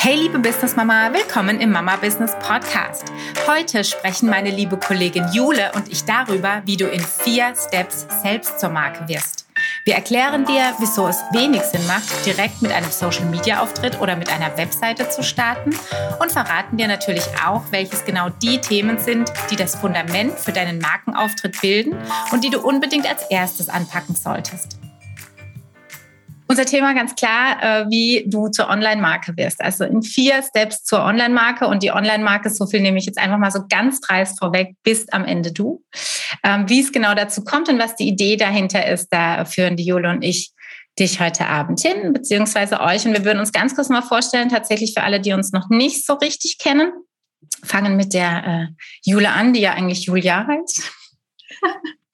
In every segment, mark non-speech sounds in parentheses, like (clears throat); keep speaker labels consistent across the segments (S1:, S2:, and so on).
S1: Hey liebe Business Mama, willkommen im Mama Business Podcast. Heute sprechen meine liebe Kollegin Jule und ich darüber, wie du in vier Steps selbst zur Marke wirst. Wir erklären dir, wieso es wenig Sinn macht, direkt mit einem Social Media Auftritt oder mit einer Webseite zu starten und verraten dir natürlich auch, welches genau die Themen sind, die das Fundament für deinen Markenauftritt bilden und die du unbedingt als erstes anpacken solltest. Unser Thema ganz klar, äh, wie du zur Online-Marke wirst. Also in vier Steps zur Online-Marke und die Online-Marke, so viel nehme ich jetzt einfach mal so ganz dreist vorweg, bist am Ende du. Ähm, wie es genau dazu kommt und was die Idee dahinter ist, da führen die Jule und ich dich heute Abend hin, beziehungsweise euch. Und wir würden uns ganz kurz mal vorstellen, tatsächlich für alle, die uns noch nicht so richtig kennen, fangen mit der äh, Jule an, die ja eigentlich Julia heißt. (laughs)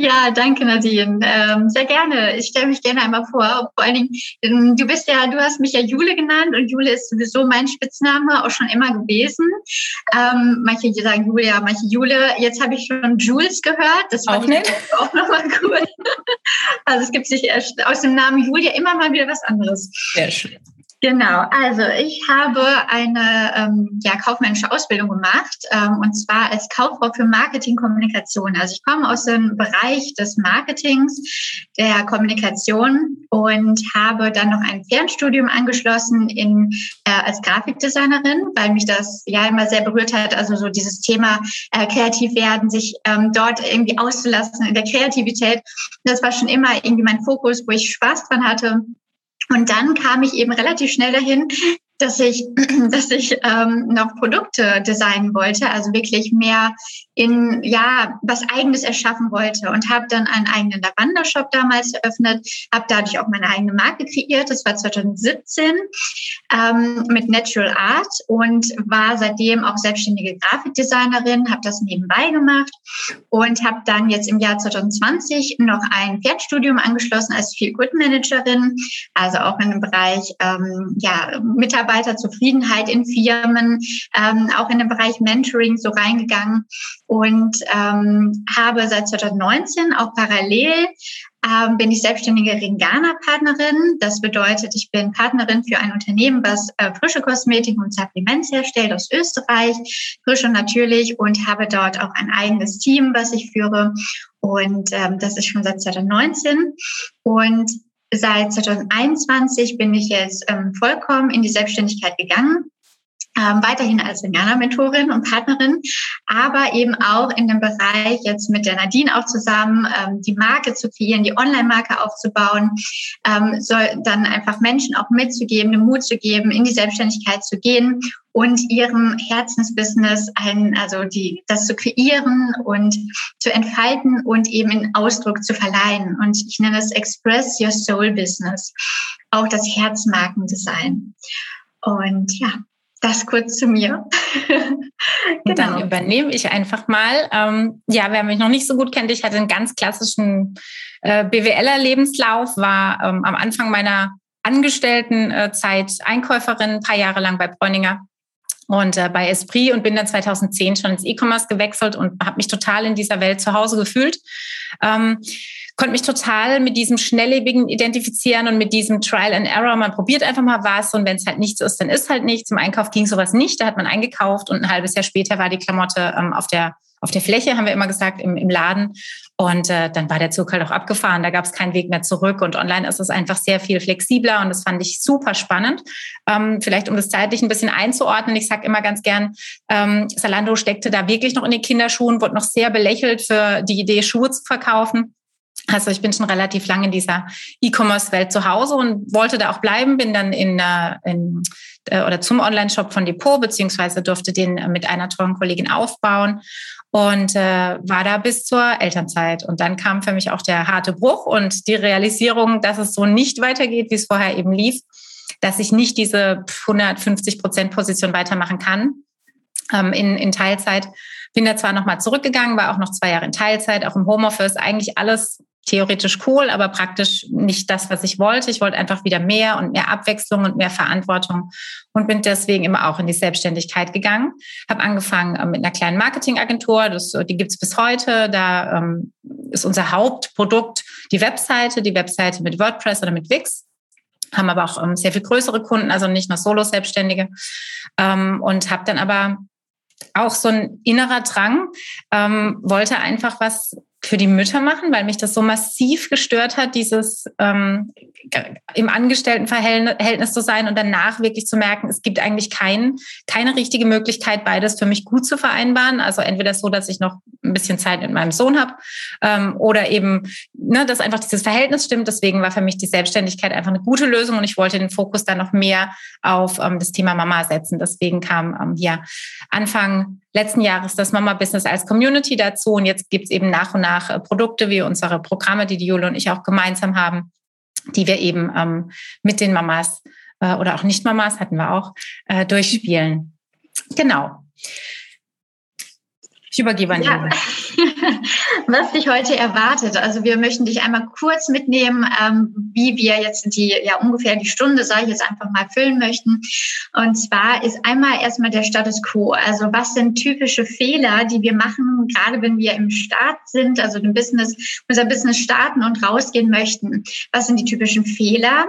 S2: Ja, danke Nadine. Ähm, sehr gerne. Ich stelle mich gerne einmal vor. Vor allen Dingen, ähm, du bist ja, du hast mich ja Jule genannt und Jule ist sowieso mein Spitzname auch schon immer gewesen. Ähm, manche sagen Julia, manche Jule. Jetzt habe ich schon Jules gehört. Das
S1: auch nicht. (laughs)
S2: Auch nochmal cool. Also es gibt sich aus dem Namen Julia immer mal wieder was anderes.
S1: Sehr schön.
S2: Genau, also ich habe eine ähm, ja, kaufmännische Ausbildung gemacht ähm, und zwar als Kauffrau für Marketingkommunikation. Also ich komme aus dem Bereich des Marketings, der Kommunikation und habe dann noch ein Fernstudium angeschlossen in, äh, als Grafikdesignerin, weil mich das ja immer sehr berührt hat. Also so dieses Thema äh, kreativ werden, sich ähm, dort irgendwie auszulassen in der Kreativität. Das war schon immer irgendwie mein Fokus, wo ich Spaß dran hatte. Und dann kam ich eben relativ schnell dahin, dass ich, (clears throat) dass ich ähm, noch Produkte designen wollte, also wirklich mehr in ja was Eigenes erschaffen wollte und habe dann einen eigenen Lavanda-Shop damals eröffnet, habe dadurch auch meine eigene Marke kreiert. Das war 2017 ähm, mit Natural Art und war seitdem auch selbstständige Grafikdesignerin, habe das nebenbei gemacht und habe dann jetzt im Jahr 2020 noch ein Pferdstudium angeschlossen als Feel Good Managerin, also auch in dem Bereich ähm, ja Mitarbeiter Mitarbeiterzufriedenheit in Firmen, ähm, auch in den Bereich Mentoring so reingegangen und ähm, habe seit 2019 auch parallel ähm, bin ich selbstständige Ringana-Partnerin. Das bedeutet, ich bin Partnerin für ein Unternehmen, was äh, frische Kosmetik und Supplements herstellt aus Österreich, frische natürlich und habe dort auch ein eigenes Team, was ich führe. Und ähm, das ist schon seit 2019. Und Seit 2021 bin ich jetzt ähm, vollkommen in die Selbstständigkeit gegangen. Ähm, weiterhin als Indianer-Mentorin und Partnerin, aber eben auch in dem Bereich jetzt mit der Nadine auch zusammen, ähm, die Marke zu kreieren, die Online-Marke aufzubauen, ähm, soll dann einfach Menschen auch mitzugeben, den Mut zu geben, in die Selbstständigkeit zu gehen und ihrem Herzensbusiness ein, also die, das zu kreieren und zu entfalten und eben in Ausdruck zu verleihen. Und ich nenne es Express Your Soul Business, auch das Herzmarkendesign. Und ja, das kurz zu mir. (laughs)
S1: genau. Dann übernehme ich einfach mal. Ähm, ja, wer mich noch nicht so gut kennt, ich hatte einen ganz klassischen äh, BWLer-Lebenslauf, war ähm, am Anfang meiner Angestelltenzeit Einkäuferin, ein paar Jahre lang bei Bräuninger und äh, bei Esprit und bin dann 2010 schon ins E-Commerce gewechselt und habe mich total in dieser Welt zu Hause gefühlt. Ähm, konnte mich total mit diesem Schnelllebigen identifizieren und mit diesem Trial and Error. Man probiert einfach mal was und wenn es halt nichts ist, dann ist halt nichts. Im Einkauf ging sowas nicht. Da hat man eingekauft und ein halbes Jahr später war die Klamotte ähm, auf der auf der Fläche, haben wir immer gesagt, im, im Laden. Und äh, dann war der Zug halt auch abgefahren. Da gab es keinen Weg mehr zurück. Und online ist es einfach sehr viel flexibler und das fand ich super spannend. Ähm, vielleicht um das zeitlich ein bisschen einzuordnen. Ich sage immer ganz gern, ähm, Salando steckte da wirklich noch in den Kinderschuhen, wurde noch sehr belächelt für die Idee, Schuhe zu verkaufen. Also ich bin schon relativ lange in dieser E-Commerce-Welt zu Hause und wollte da auch bleiben, bin dann in, äh, in äh, oder zum Online-Shop von Depot, beziehungsweise durfte den mit einer tollen Kollegin aufbauen und äh, war da bis zur Elternzeit. Und dann kam für mich auch der harte Bruch und die Realisierung, dass es so nicht weitergeht, wie es vorher eben lief, dass ich nicht diese 150 Prozent Position weitermachen kann ähm, in, in Teilzeit. Bin da zwar nochmal zurückgegangen, war auch noch zwei Jahre in Teilzeit, auch im Homeoffice, eigentlich alles theoretisch cool, aber praktisch nicht das, was ich wollte. Ich wollte einfach wieder mehr und mehr Abwechslung und mehr Verantwortung und bin deswegen immer auch in die Selbstständigkeit gegangen. Habe angefangen äh, mit einer kleinen Marketingagentur, das, die gibt's bis heute. Da ähm, ist unser Hauptprodukt die Webseite, die Webseite mit WordPress oder mit Wix. haben aber auch ähm, sehr viel größere Kunden, also nicht nur Solo-Selbstständige. Ähm, und habe dann aber auch so ein innerer Drang, ähm, wollte einfach was für die Mütter machen, weil mich das so massiv gestört hat, dieses ähm, im Angestelltenverhältnis zu sein und danach wirklich zu merken, es gibt eigentlich kein, keine richtige Möglichkeit, beides für mich gut zu vereinbaren. Also entweder so, dass ich noch ein bisschen Zeit mit meinem Sohn habe ähm, oder eben, ne, dass einfach dieses Verhältnis stimmt. Deswegen war für mich die Selbstständigkeit einfach eine gute Lösung und ich wollte den Fokus dann noch mehr auf ähm, das Thema Mama setzen. Deswegen kam ähm, ja Anfang letzten Jahres das Mama-Business als Community dazu und jetzt gibt es eben nach und nach äh, Produkte wie unsere Programme, die die Jule und ich auch gemeinsam haben, die wir eben ähm, mit den Mamas äh, oder auch Nicht-Mamas hatten wir auch äh, durchspielen. Genau.
S2: Ich übergebe an ja. (laughs) Was dich heute erwartet. Also wir möchten dich einmal kurz mitnehmen, ähm, wie wir jetzt die, ja ungefähr die Stunde, sage ich jetzt einfach mal, füllen möchten. Und zwar ist einmal erstmal der Status quo. Also was sind typische Fehler, die wir machen, gerade wenn wir im Start sind, also im Business, unser Business starten und rausgehen möchten. Was sind die typischen Fehler?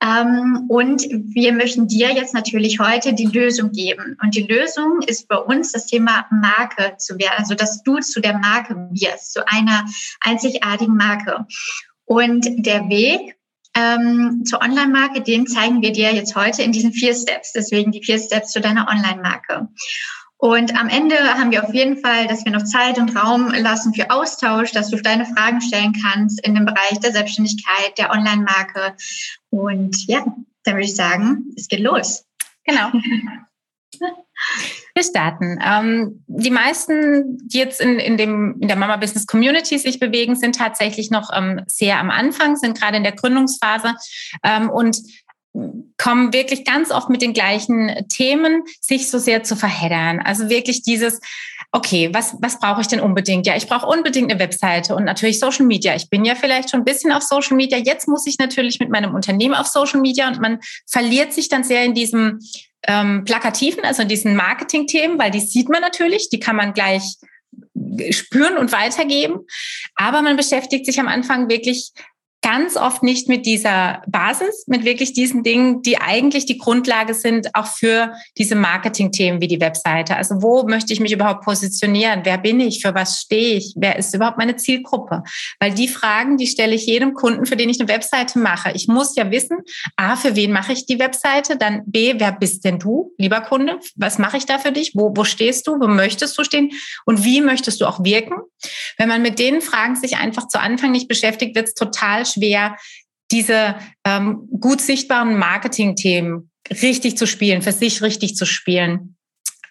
S2: Ähm, und wir möchten dir jetzt natürlich heute die Lösung geben. Und die Lösung ist bei uns das Thema Marke zu werden also dass du zu der Marke wirst, zu einer einzigartigen Marke. Und der Weg ähm, zur Online-Marke, den zeigen wir dir jetzt heute in diesen vier Steps. Deswegen die vier Steps zu deiner Online-Marke. Und am Ende haben wir auf jeden Fall, dass wir noch Zeit und Raum lassen für Austausch, dass du deine Fragen stellen kannst in dem Bereich der Selbstständigkeit, der Online-Marke. Und ja, dann würde ich sagen, es geht los.
S1: Genau. (laughs) Wir starten. Ähm, die meisten, die jetzt in, in, dem, in der Mama Business Community sich bewegen, sind tatsächlich noch ähm, sehr am Anfang, sind gerade in der Gründungsphase ähm, und kommen wirklich ganz oft mit den gleichen Themen, sich so sehr zu verheddern. Also wirklich dieses, okay, was, was brauche ich denn unbedingt? Ja, ich brauche unbedingt eine Webseite und natürlich Social Media. Ich bin ja vielleicht schon ein bisschen auf Social Media. Jetzt muss ich natürlich mit meinem Unternehmen auf Social Media und man verliert sich dann sehr in diesem ähm, plakativen, also diesen Marketing-Themen, weil die sieht man natürlich, die kann man gleich spüren und weitergeben. Aber man beschäftigt sich am Anfang wirklich ganz oft nicht mit dieser Basis, mit wirklich diesen Dingen, die eigentlich die Grundlage sind, auch für diese Marketing-Themen wie die Webseite. Also wo möchte ich mich überhaupt positionieren? Wer bin ich? Für was stehe ich? Wer ist überhaupt meine Zielgruppe? Weil die Fragen, die stelle ich jedem Kunden, für den ich eine Webseite mache. Ich muss ja wissen, A, für wen mache ich die Webseite? Dann B, wer bist denn du, lieber Kunde? Was mache ich da für dich? Wo, wo stehst du? Wo möchtest du stehen? Und wie möchtest du auch wirken? Wenn man mit den Fragen sich einfach zu Anfang nicht beschäftigt, wird es total schwer, diese ähm, gut sichtbaren Marketing-Themen richtig zu spielen, für sich richtig zu spielen.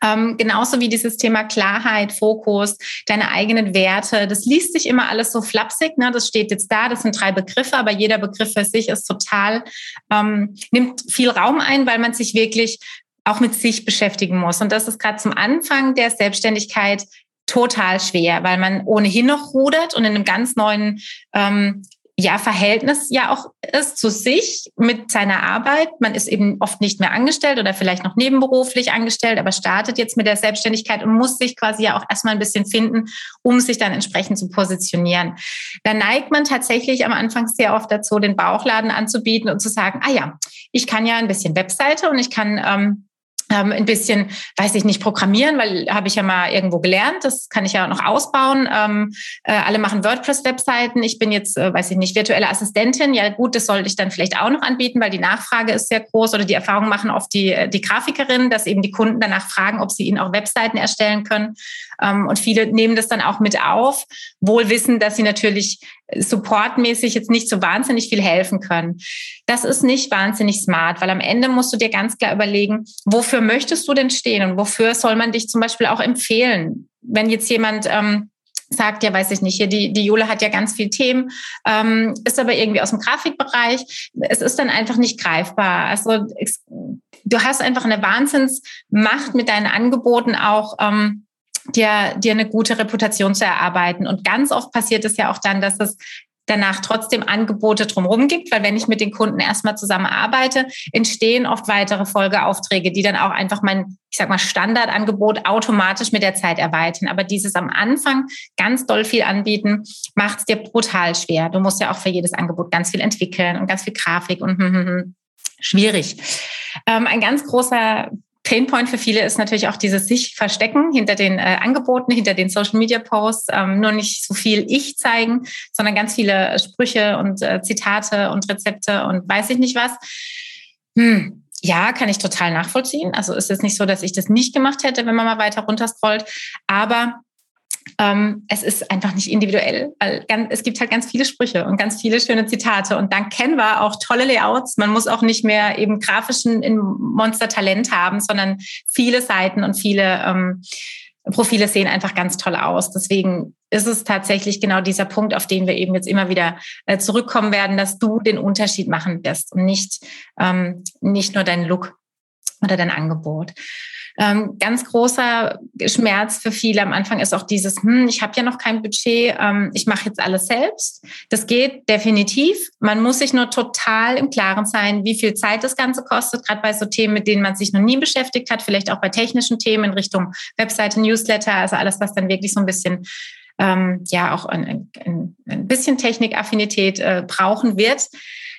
S1: Ähm, genauso wie dieses Thema Klarheit, Fokus, deine eigenen Werte. Das liest sich immer alles so flapsig. Ne? Das steht jetzt da, das sind drei Begriffe, aber jeder Begriff für sich ist total, ähm, nimmt viel Raum ein, weil man sich wirklich auch mit sich beschäftigen muss. Und das ist gerade zum Anfang der Selbstständigkeit total schwer, weil man ohnehin noch rudert und in einem ganz neuen ähm, ja, Verhältnis ja auch ist zu sich mit seiner Arbeit. Man ist eben oft nicht mehr angestellt oder vielleicht noch nebenberuflich angestellt, aber startet jetzt mit der Selbstständigkeit und muss sich quasi ja auch erstmal ein bisschen finden, um sich dann entsprechend zu positionieren. Da neigt man tatsächlich am Anfang sehr oft dazu, den Bauchladen anzubieten und zu sagen, ah ja, ich kann ja ein bisschen Webseite und ich kann ähm, ähm, ein bisschen, weiß ich nicht, programmieren, weil habe ich ja mal irgendwo gelernt. Das kann ich ja noch ausbauen. Ähm, äh, alle machen WordPress-Webseiten. Ich bin jetzt, äh, weiß ich nicht, virtuelle Assistentin. Ja gut, das sollte ich dann vielleicht auch noch anbieten, weil die Nachfrage ist sehr groß oder die Erfahrung machen oft die, äh, die Grafikerinnen, dass eben die Kunden danach fragen, ob sie ihnen auch Webseiten erstellen können. Ähm, und viele nehmen das dann auch mit auf, wohl wissen, dass sie natürlich supportmäßig jetzt nicht so wahnsinnig viel helfen können. Das ist nicht wahnsinnig smart, weil am Ende musst du dir ganz klar überlegen, wofür möchtest du denn stehen und wofür soll man dich zum Beispiel auch empfehlen? Wenn jetzt jemand ähm, sagt, ja, weiß ich nicht, hier die, die Jule hat ja ganz viel Themen, ähm, ist aber irgendwie aus dem Grafikbereich. Es ist dann einfach nicht greifbar. Also du hast einfach eine Wahnsinnsmacht mit deinen Angeboten auch. Ähm, dir, dir eine gute Reputation zu erarbeiten. Und ganz oft passiert es ja auch dann, dass es danach trotzdem Angebote drumherum gibt, weil wenn ich mit den Kunden erstmal zusammenarbeite, entstehen oft weitere Folgeaufträge, die dann auch einfach mein, ich sag mal, Standardangebot automatisch mit der Zeit erweitern. Aber dieses am Anfang ganz doll viel anbieten, macht es dir brutal schwer. Du musst ja auch für jedes Angebot ganz viel entwickeln und ganz viel Grafik und hm, hm, hm. schwierig. Ähm, ein ganz großer Painpoint für viele ist natürlich auch dieses sich verstecken hinter den äh, Angeboten, hinter den Social Media Posts, ähm, nur nicht so viel ich zeigen, sondern ganz viele Sprüche und äh, Zitate und Rezepte und weiß ich nicht was. Hm. Ja, kann ich total nachvollziehen. Also ist es nicht so, dass ich das nicht gemacht hätte, wenn man mal weiter runterscrollt. Aber ähm, es ist einfach nicht individuell, weil ganz, es gibt halt ganz viele Sprüche und ganz viele schöne Zitate und dank Canva auch tolle Layouts. Man muss auch nicht mehr eben grafischen Monster-Talent haben, sondern viele Seiten und viele ähm, Profile sehen einfach ganz toll aus. Deswegen ist es tatsächlich genau dieser Punkt, auf den wir eben jetzt immer wieder äh, zurückkommen werden, dass du den Unterschied machen wirst und nicht, ähm, nicht nur dein Look oder dein Angebot. Ähm, ganz großer Schmerz für viele am Anfang ist auch dieses, hm, ich habe ja noch kein Budget, ähm, ich mache jetzt alles selbst. Das geht definitiv. Man muss sich nur total im Klaren sein, wie viel Zeit das Ganze kostet, gerade bei so Themen, mit denen man sich noch nie beschäftigt hat, vielleicht auch bei technischen Themen in Richtung Webseite, Newsletter, also alles, was dann wirklich so ein bisschen ähm, ja auch ein, ein, ein bisschen Technikaffinität äh, brauchen wird.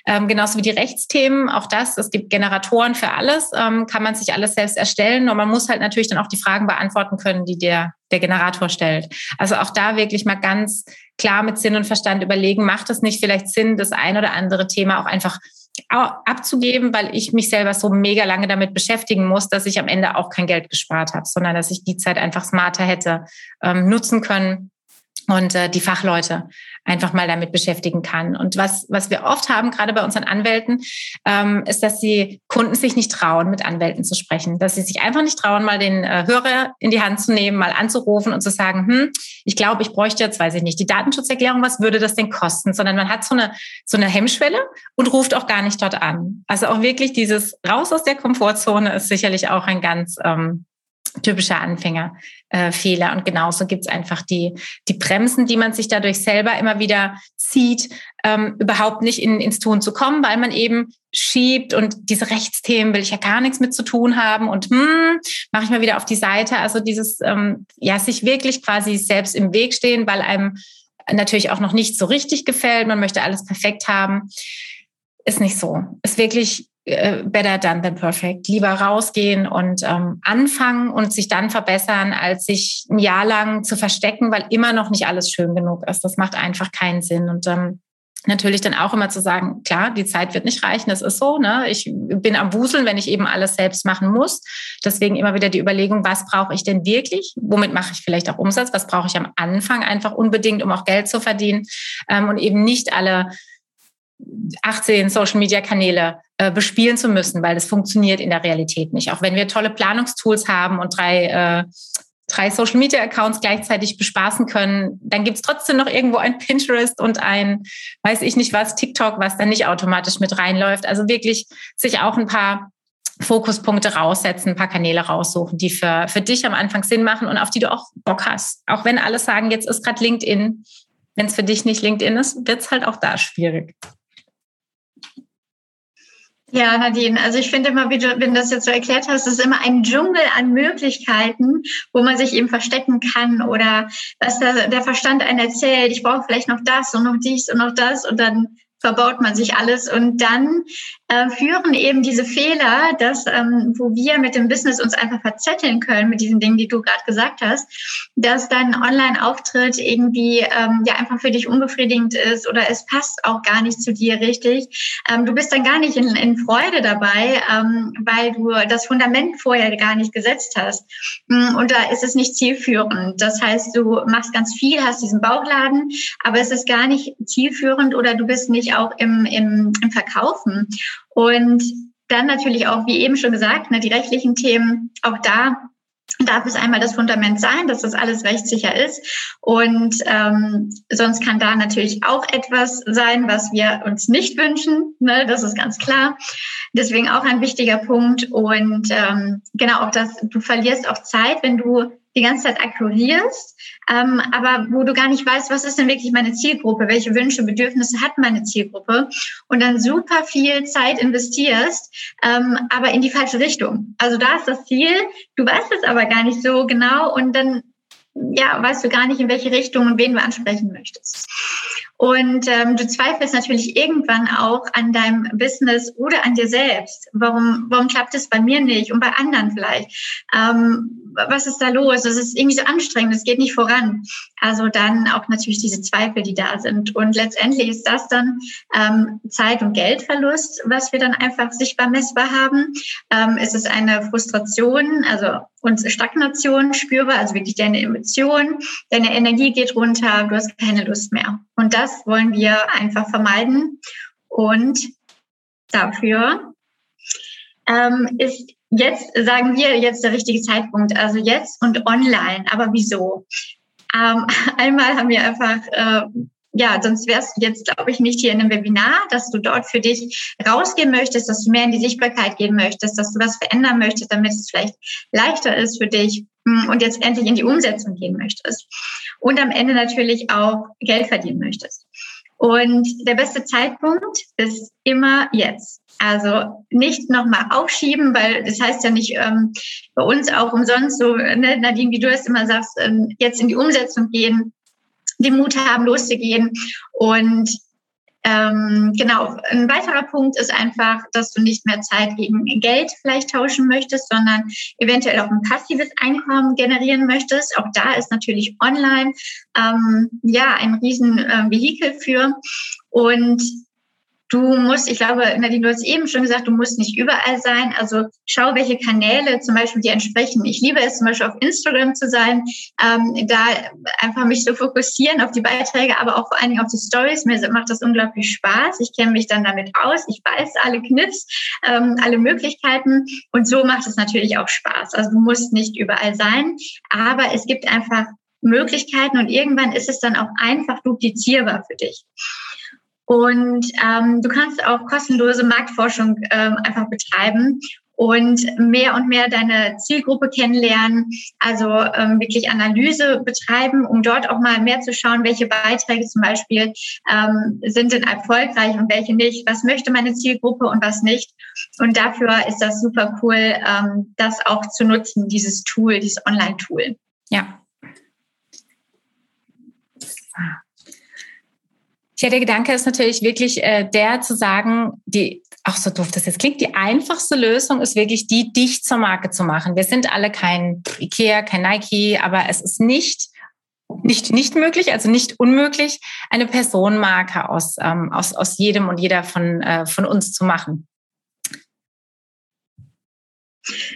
S1: Ähm, genauso wie die Rechtsthemen, auch das, es gibt Generatoren für alles, ähm, kann man sich alles selbst erstellen und man muss halt natürlich dann auch die Fragen beantworten können, die der, der Generator stellt. Also auch da wirklich mal ganz klar mit Sinn und Verstand überlegen, macht es nicht vielleicht Sinn, das ein oder andere Thema auch einfach abzugeben, weil ich mich selber so mega lange damit beschäftigen muss, dass ich am Ende auch kein Geld gespart habe, sondern dass ich die Zeit einfach smarter hätte ähm, nutzen können und äh, die Fachleute einfach mal damit beschäftigen kann. Und was, was wir oft haben, gerade bei unseren Anwälten, ähm, ist, dass die Kunden sich nicht trauen, mit Anwälten zu sprechen, dass sie sich einfach nicht trauen, mal den äh, Hörer in die Hand zu nehmen, mal anzurufen und zu sagen, hm, ich glaube, ich bräuchte jetzt, weiß ich nicht, die Datenschutzerklärung, was würde das denn kosten? Sondern man hat so eine, so eine Hemmschwelle und ruft auch gar nicht dort an. Also auch wirklich dieses Raus aus der Komfortzone ist sicherlich auch ein ganz ähm, typischer Anfängerfehler. Äh, und genauso gibt es einfach die, die Bremsen, die man sich dadurch selber immer wieder zieht, ähm, überhaupt nicht in, ins Tun zu kommen, weil man eben schiebt und diese Rechtsthemen will ich ja gar nichts mit zu tun haben und hm, mache ich mal wieder auf die Seite. Also dieses, ähm, ja, sich wirklich quasi selbst im Weg stehen, weil einem natürlich auch noch nicht so richtig gefällt, man möchte alles perfekt haben, ist nicht so. Ist wirklich better done than perfect. Lieber rausgehen und ähm, anfangen und sich dann verbessern, als sich ein Jahr lang zu verstecken, weil immer noch nicht alles schön genug ist. Das macht einfach keinen Sinn. Und ähm, natürlich dann auch immer zu sagen, klar, die Zeit wird nicht reichen, das ist so. Ne? Ich bin am Wuseln, wenn ich eben alles selbst machen muss. Deswegen immer wieder die Überlegung, was brauche ich denn wirklich? Womit mache ich vielleicht auch Umsatz? Was brauche ich am Anfang einfach unbedingt, um auch Geld zu verdienen? Ähm, und eben nicht alle 18 Social-Media-Kanäle äh, bespielen zu müssen, weil das funktioniert in der Realität nicht. Auch wenn wir tolle Planungstools haben und drei, äh, drei Social-Media-Accounts gleichzeitig bespaßen können, dann gibt es trotzdem noch irgendwo ein Pinterest und ein, weiß ich nicht was, TikTok, was dann nicht automatisch mit reinläuft. Also wirklich sich auch ein paar Fokuspunkte raussetzen, ein paar Kanäle raussuchen, die für, für dich am Anfang Sinn machen und auf die du auch Bock hast. Auch wenn alle sagen, jetzt ist gerade LinkedIn. Wenn es für dich nicht LinkedIn ist, wird es halt auch da schwierig.
S2: Ja, Nadine, also ich finde immer, wie du, wenn du das jetzt so erklärt hast, es ist immer ein Dschungel an Möglichkeiten, wo man sich eben verstecken kann oder was der, der Verstand einen erzählt, ich brauche vielleicht noch das und noch dies und noch das und dann verbaut man sich alles und dann äh, führen eben diese Fehler, dass ähm, wo wir mit dem Business uns einfach verzetteln können mit diesen Dingen, die du gerade gesagt hast, dass dein Online-Auftritt irgendwie ähm, ja einfach für dich unbefriedigend ist oder es passt auch gar nicht zu dir richtig. Ähm, du bist dann gar nicht in, in Freude dabei, ähm, weil du das Fundament vorher gar nicht gesetzt hast mm, und da ist es nicht zielführend. Das heißt, du machst ganz viel, hast diesen Bauchladen, aber es ist gar nicht zielführend oder du bist nicht auch im, im, im Verkaufen. Und dann natürlich auch, wie eben schon gesagt, ne, die rechtlichen Themen, auch da darf es einmal das Fundament sein, dass das alles rechtssicher ist. Und ähm, sonst kann da natürlich auch etwas sein, was wir uns nicht wünschen. Ne? Das ist ganz klar. Deswegen auch ein wichtiger Punkt. Und ähm, genau auch das, du verlierst auch Zeit, wenn du die ganze Zeit akkurierst, ähm, aber wo du gar nicht weißt, was ist denn wirklich meine Zielgruppe, welche Wünsche, Bedürfnisse hat meine Zielgruppe und dann super viel Zeit investierst, ähm, aber in die falsche Richtung. Also da ist das Ziel, du weißt es aber gar nicht so genau und dann ja, weißt du gar nicht, in welche Richtung und wen du ansprechen möchtest. Und ähm, du zweifelst natürlich irgendwann auch an deinem Business oder an dir selbst. Warum, warum klappt es bei mir nicht und bei anderen vielleicht? Ähm, was ist da los? Es ist irgendwie so anstrengend, es geht nicht voran. Also dann auch natürlich diese Zweifel, die da sind. Und letztendlich ist das dann ähm, Zeit- und Geldverlust, was wir dann einfach sichtbar messbar haben. Ähm, es ist eine Frustration, also und Stagnation spürbar, also wirklich deine Emotionen, deine Energie geht runter, du hast keine Lust mehr. Und das wollen wir einfach vermeiden. Und dafür ähm, ist jetzt, sagen wir, jetzt der richtige Zeitpunkt, also jetzt und online. Aber wieso? Ähm, (laughs) einmal haben wir einfach äh, ja, sonst wärst du jetzt, glaube ich, nicht hier in einem Webinar, dass du dort für dich rausgehen möchtest, dass du mehr in die Sichtbarkeit gehen möchtest, dass du was verändern möchtest, damit es vielleicht leichter ist für dich hm, und jetzt endlich in die Umsetzung gehen möchtest. Und am Ende natürlich auch Geld verdienen möchtest. Und der beste Zeitpunkt ist immer jetzt. Also nicht nochmal aufschieben, weil das heißt ja nicht ähm, bei uns auch umsonst so, ne, Nadine, wie du es immer sagst, ähm, jetzt in die Umsetzung gehen, den Mut haben, loszugehen. Und ähm, genau, ein weiterer Punkt ist einfach, dass du nicht mehr Zeit gegen Geld vielleicht tauschen möchtest, sondern eventuell auch ein passives Einkommen generieren möchtest. Auch da ist natürlich online ähm, ja ein riesen äh, Vehikel für. Und Du musst, ich glaube, Nadine, du hast eben schon gesagt, du musst nicht überall sein. Also schau, welche Kanäle zum Beispiel dir entsprechen. Ich liebe es zum Beispiel auf Instagram zu sein, ähm, da einfach mich so fokussieren auf die Beiträge, aber auch vor allen Dingen auf die Stories. Mir macht das unglaublich Spaß. Ich kenne mich dann damit aus. Ich weiß alle Kniffs, ähm, alle Möglichkeiten. Und so macht es natürlich auch Spaß. Also du musst nicht überall sein, aber es gibt einfach Möglichkeiten und irgendwann ist es dann auch einfach duplizierbar für dich. Und ähm, du kannst auch kostenlose Marktforschung ähm, einfach betreiben und mehr und mehr deine Zielgruppe kennenlernen, also ähm, wirklich Analyse betreiben, um dort auch mal mehr zu schauen, welche Beiträge zum Beispiel ähm, sind denn erfolgreich und welche nicht, was möchte meine Zielgruppe und was nicht. Und dafür ist das super cool, ähm, das auch zu nutzen, dieses Tool, dieses Online-Tool.
S1: Ja. Ja, der Gedanke ist natürlich wirklich äh, der zu sagen, die, auch so doof das jetzt klingt, die einfachste Lösung ist wirklich die, dich zur Marke zu machen. Wir sind alle kein Ikea, kein Nike, aber es ist nicht nicht nicht möglich, also nicht unmöglich, eine Personenmarke aus ähm, aus aus jedem und jeder von äh, von uns zu machen.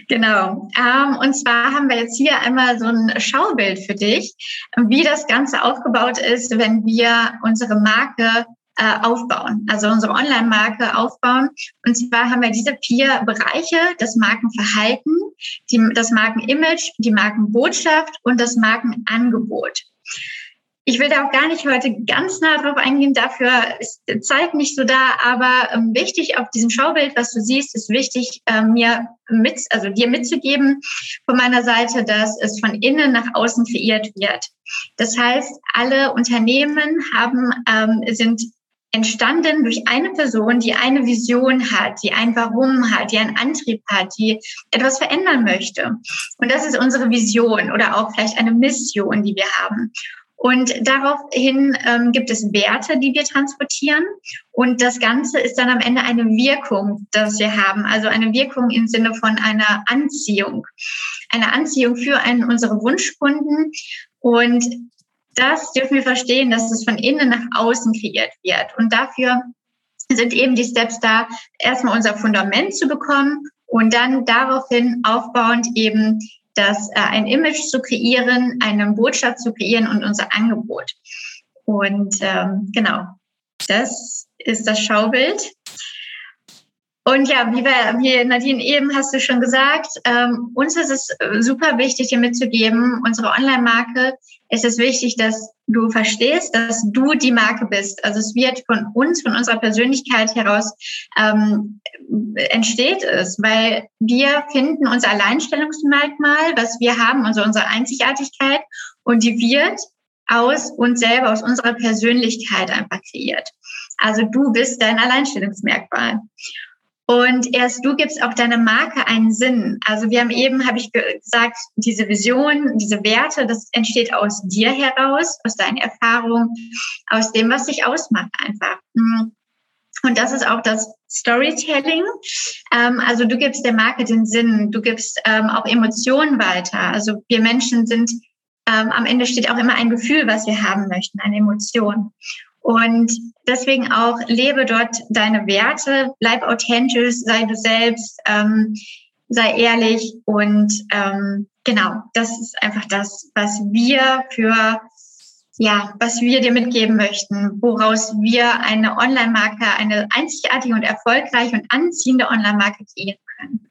S2: Genau. Ähm, und zwar haben wir jetzt hier einmal so ein Schaubild für dich, wie das Ganze aufgebaut ist, wenn wir unsere Marke äh, aufbauen, also unsere Online-Marke aufbauen. Und zwar haben wir diese vier Bereiche, das Markenverhalten, die, das Markenimage, die Markenbotschaft und das Markenangebot. Ich will da auch gar nicht heute ganz nah drauf eingehen, dafür ist Zeit nicht so da, aber ähm, wichtig auf diesem Schaubild, was du siehst, ist wichtig, äh, mir mit, also dir mitzugeben von meiner Seite, dass es von innen nach außen kreiert wird. Das heißt, alle Unternehmen haben, ähm, sind entstanden durch eine Person, die eine Vision hat, die ein Warum hat, die einen Antrieb hat, die etwas verändern möchte. Und das ist unsere Vision oder auch vielleicht eine Mission, die wir haben. Und daraufhin ähm, gibt es Werte, die wir transportieren. Und das Ganze ist dann am Ende eine Wirkung, dass wir haben. Also eine Wirkung im Sinne von einer Anziehung. Eine Anziehung für einen unsere Wunschkunden. Und das dürfen wir verstehen, dass es von innen nach außen kreiert wird. Und dafür sind eben die Steps da, erstmal unser Fundament zu bekommen und dann daraufhin aufbauend eben das, äh, ein Image zu kreieren, eine Botschaft zu kreieren und unser Angebot. Und ähm, genau, das ist das Schaubild. Und ja, wie, wir, wie Nadine eben hast du schon gesagt, ähm, uns ist es super wichtig, dir mitzugeben, unsere Online-Marke ist es wichtig, dass du verstehst, dass du die Marke bist. Also es wird von uns, von unserer Persönlichkeit heraus ähm, entsteht es, weil wir finden unser Alleinstellungsmerkmal, was wir haben, also unsere Einzigartigkeit, und die wird aus uns selber, aus unserer Persönlichkeit einfach kreiert. Also du bist dein Alleinstellungsmerkmal. Und erst du gibst auch deiner Marke einen Sinn. Also wir haben eben, habe ich gesagt, diese Vision, diese Werte, das entsteht aus dir heraus, aus deinen Erfahrungen, aus dem, was dich ausmacht einfach. Mhm. Und das ist auch das Storytelling. Ähm, also du gibst der Marke den Sinn, du gibst ähm, auch Emotionen weiter. Also wir Menschen sind, ähm, am Ende steht auch immer ein Gefühl, was wir haben möchten, eine Emotion. Und deswegen auch lebe dort deine Werte, bleib authentisch, sei du selbst, ähm, sei ehrlich und ähm, genau, das ist einfach das, was wir für ja, was wir dir mitgeben möchten, woraus wir eine Online-Marke, eine einzigartige und erfolgreiche und anziehende Online-Marke kreieren können.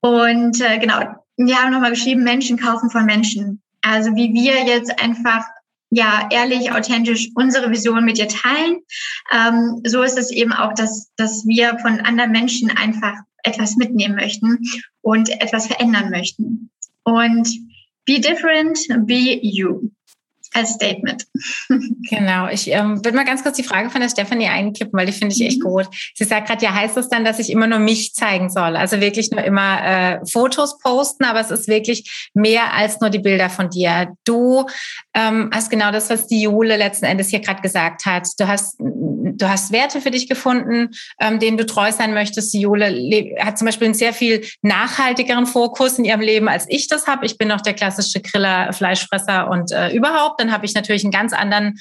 S2: Und äh, genau, wir haben nochmal geschrieben, Menschen kaufen von Menschen. Also wie wir jetzt einfach ja, ehrlich, authentisch unsere Vision mit dir teilen. Ähm, so ist es eben auch, dass, dass wir von anderen Menschen einfach etwas mitnehmen möchten und etwas verändern möchten. Und be different, be you als Statement. (laughs)
S1: Genau. Ich ähm, würde mal ganz kurz die Frage von der Stefanie einkippen, weil die finde ich echt mhm. gut. Sie sagt gerade, ja, heißt das dann, dass ich immer nur mich zeigen soll? Also wirklich nur immer äh, Fotos posten, aber es ist wirklich mehr als nur die Bilder von dir. Du ähm, hast genau das, was die Jule letzten Endes hier gerade gesagt hat. Du hast, du hast Werte für dich gefunden, ähm, denen du treu sein möchtest. Jule hat zum Beispiel einen sehr viel nachhaltigeren Fokus in ihrem Leben, als ich das habe. Ich bin noch der klassische Griller, Fleischfresser und äh, überhaupt dann habe ich natürlich einen ganz anderen,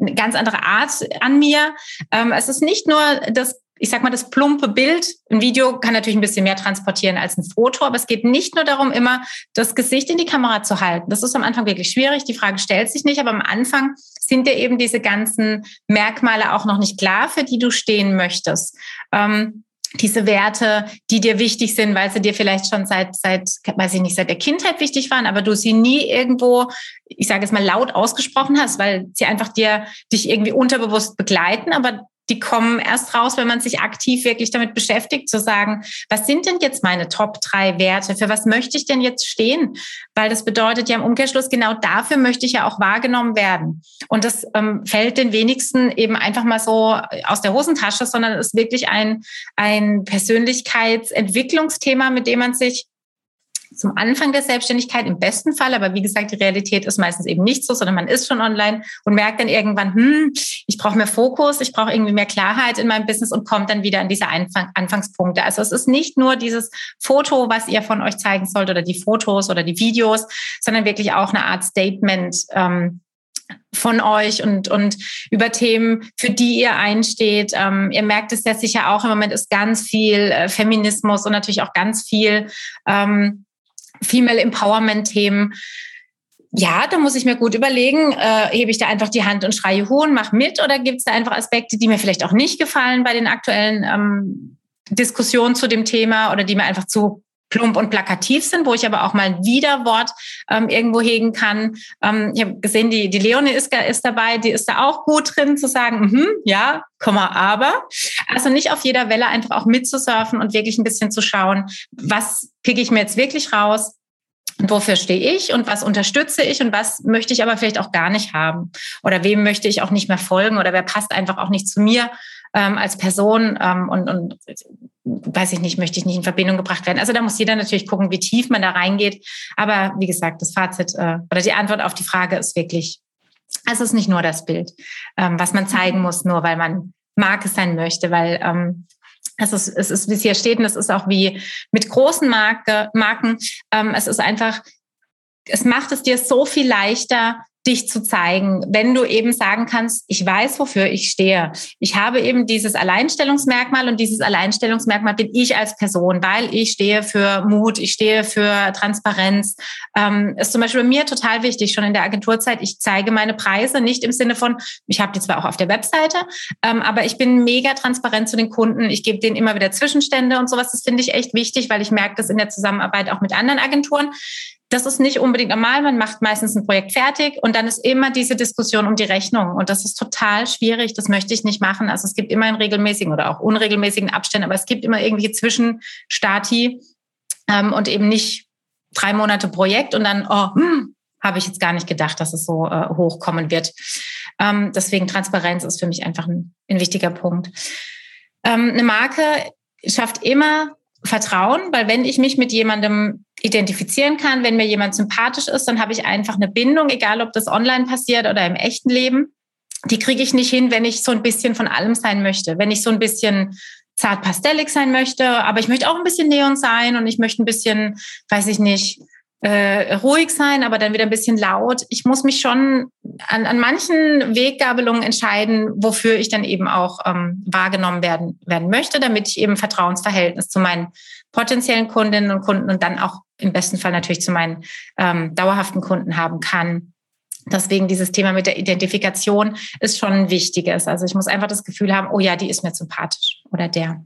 S1: eine ganz andere Art an mir. Ähm, es ist nicht nur das ich sag mal, das plumpe Bild. Ein Video kann natürlich ein bisschen mehr transportieren als ein Foto, aber es geht nicht nur darum, immer das Gesicht in die Kamera zu halten. Das ist am Anfang wirklich schwierig. Die Frage stellt sich nicht, aber am Anfang sind dir eben diese ganzen Merkmale auch noch nicht klar, für die du stehen möchtest. Ähm, diese Werte, die dir wichtig sind, weil sie dir vielleicht schon seit, seit, weiß ich nicht, seit der Kindheit wichtig waren, aber du sie nie irgendwo, ich sage es mal, laut ausgesprochen hast, weil sie einfach dir, dich irgendwie unterbewusst begleiten, aber die kommen erst raus, wenn man sich aktiv wirklich damit beschäftigt, zu sagen, was sind denn jetzt meine Top drei Werte? Für was möchte ich denn jetzt stehen? Weil das bedeutet ja im Umkehrschluss, genau dafür möchte ich ja auch wahrgenommen werden. Und das ähm, fällt den wenigsten eben einfach mal so aus der Hosentasche, sondern ist wirklich ein, ein Persönlichkeitsentwicklungsthema, mit dem man sich zum Anfang der Selbstständigkeit im besten Fall, aber wie gesagt, die Realität ist meistens eben nicht so, sondern man ist schon online und merkt dann irgendwann, hm, ich brauche mehr Fokus, ich brauche irgendwie mehr Klarheit in meinem Business und kommt dann wieder an diese Anfang Anfangspunkte. Also es ist nicht nur dieses Foto, was ihr von euch zeigen sollt oder die Fotos oder die Videos, sondern wirklich auch eine Art Statement. Ähm, von euch und, und über Themen, für die ihr einsteht. Ähm, ihr merkt es ja sicher auch, im Moment ist ganz viel äh, Feminismus und natürlich auch ganz viel ähm, Female Empowerment-Themen. Ja, da muss ich mir gut überlegen, äh, hebe ich da einfach die Hand und schreie hohn, mach mit oder gibt es da einfach Aspekte, die mir vielleicht auch nicht gefallen bei den aktuellen ähm, Diskussionen zu dem Thema oder die mir einfach zu plump und plakativ sind, wo ich aber auch mal ein Widerwort ähm, irgendwo hegen kann. Ähm, ich habe gesehen, die, die Leonie ist, ist dabei, die ist da auch gut drin zu sagen, mm ja, Komma, aber. Also nicht auf jeder Welle einfach auch mitzusurfen und wirklich ein bisschen zu schauen, was picke ich mir jetzt wirklich raus, wofür stehe ich und was unterstütze ich und was möchte ich aber vielleicht auch gar nicht haben oder wem möchte ich auch nicht mehr folgen oder wer passt einfach auch nicht zu mir ähm, als Person ähm, und, und weiß ich nicht, möchte ich nicht in Verbindung gebracht werden. Also da muss jeder natürlich gucken, wie tief man da reingeht. Aber wie gesagt, das Fazit äh, oder die Antwort auf die Frage ist wirklich, es ist nicht nur das Bild, ähm, was man zeigen muss, nur weil man Marke sein möchte, weil ähm, es ist, es ist, wie es hier steht, und es ist auch wie mit großen Marke, Marken, ähm, es ist einfach, es macht es dir so viel leichter, dich zu zeigen, wenn du eben sagen kannst, ich weiß, wofür ich stehe. Ich habe eben dieses Alleinstellungsmerkmal und dieses Alleinstellungsmerkmal bin ich als Person, weil ich stehe für Mut, ich stehe für Transparenz. Ähm, ist zum Beispiel bei mir total wichtig, schon in der Agenturzeit, ich zeige meine Preise nicht im Sinne von, ich habe die zwar auch auf der Webseite, ähm, aber ich bin mega transparent zu den Kunden. Ich gebe denen immer wieder Zwischenstände und sowas. Das finde ich echt wichtig, weil ich merke das in der Zusammenarbeit auch mit anderen Agenturen das ist nicht unbedingt normal. Man macht meistens ein Projekt fertig und dann ist immer diese Diskussion um die Rechnung. Und das ist total schwierig. Das möchte ich nicht machen. Also es gibt immer in regelmäßigen oder auch unregelmäßigen Abständen, aber es gibt immer irgendwelche Zwischenstati ähm, und eben nicht drei Monate Projekt und dann, oh, hm, habe ich jetzt gar nicht gedacht, dass es so äh, hochkommen wird. Ähm, deswegen Transparenz ist für mich einfach ein, ein wichtiger Punkt. Ähm, eine Marke schafft immer Vertrauen, weil wenn ich mich mit jemandem identifizieren kann, wenn mir jemand sympathisch ist, dann habe ich einfach eine Bindung, egal ob das online passiert oder im echten Leben. Die kriege ich nicht hin, wenn ich so ein bisschen von allem sein möchte. Wenn ich so ein bisschen zart pastellig sein möchte, aber ich möchte auch ein bisschen Neon sein und ich möchte ein bisschen, weiß ich nicht, äh, ruhig sein, aber dann wieder ein bisschen laut. Ich muss mich schon an, an manchen Weggabelungen entscheiden, wofür ich dann eben auch ähm, wahrgenommen werden, werden möchte, damit ich eben Vertrauensverhältnis zu meinen potenziellen Kundinnen und Kunden und dann auch im besten Fall natürlich zu meinen ähm, dauerhaften Kunden haben kann. Deswegen dieses Thema mit der Identifikation ist schon ein wichtiges. Also ich muss einfach das Gefühl haben, oh ja, die ist mir sympathisch oder der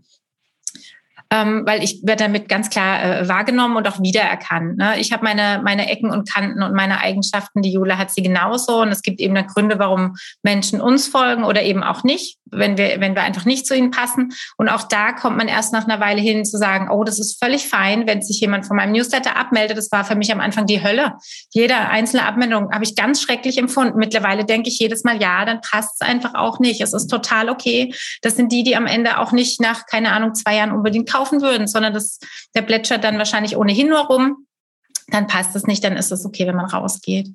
S1: ähm, weil ich werde damit ganz klar äh, wahrgenommen und auch wiedererkannt. Ne? Ich habe meine, meine Ecken und Kanten und meine Eigenschaften, die Jule hat sie genauso. Und es gibt eben dann Gründe, warum Menschen uns folgen oder eben auch nicht, wenn wir, wenn wir einfach nicht zu ihnen passen. Und auch da kommt man erst nach einer Weile hin zu sagen, oh, das ist völlig fein, wenn sich jemand von meinem Newsletter abmeldet. Das war für mich am Anfang die Hölle. Jede einzelne Abmeldung habe ich ganz schrecklich empfunden. Mittlerweile denke ich jedes Mal, ja, dann passt es einfach auch nicht. Es ist total okay. Das sind die, die am Ende auch nicht nach, keine Ahnung, zwei Jahren unbedingt kaufen kaufen würden, sondern das, der plätschert dann wahrscheinlich ohnehin nur rum. Dann passt es nicht, dann ist es okay, wenn man rausgeht.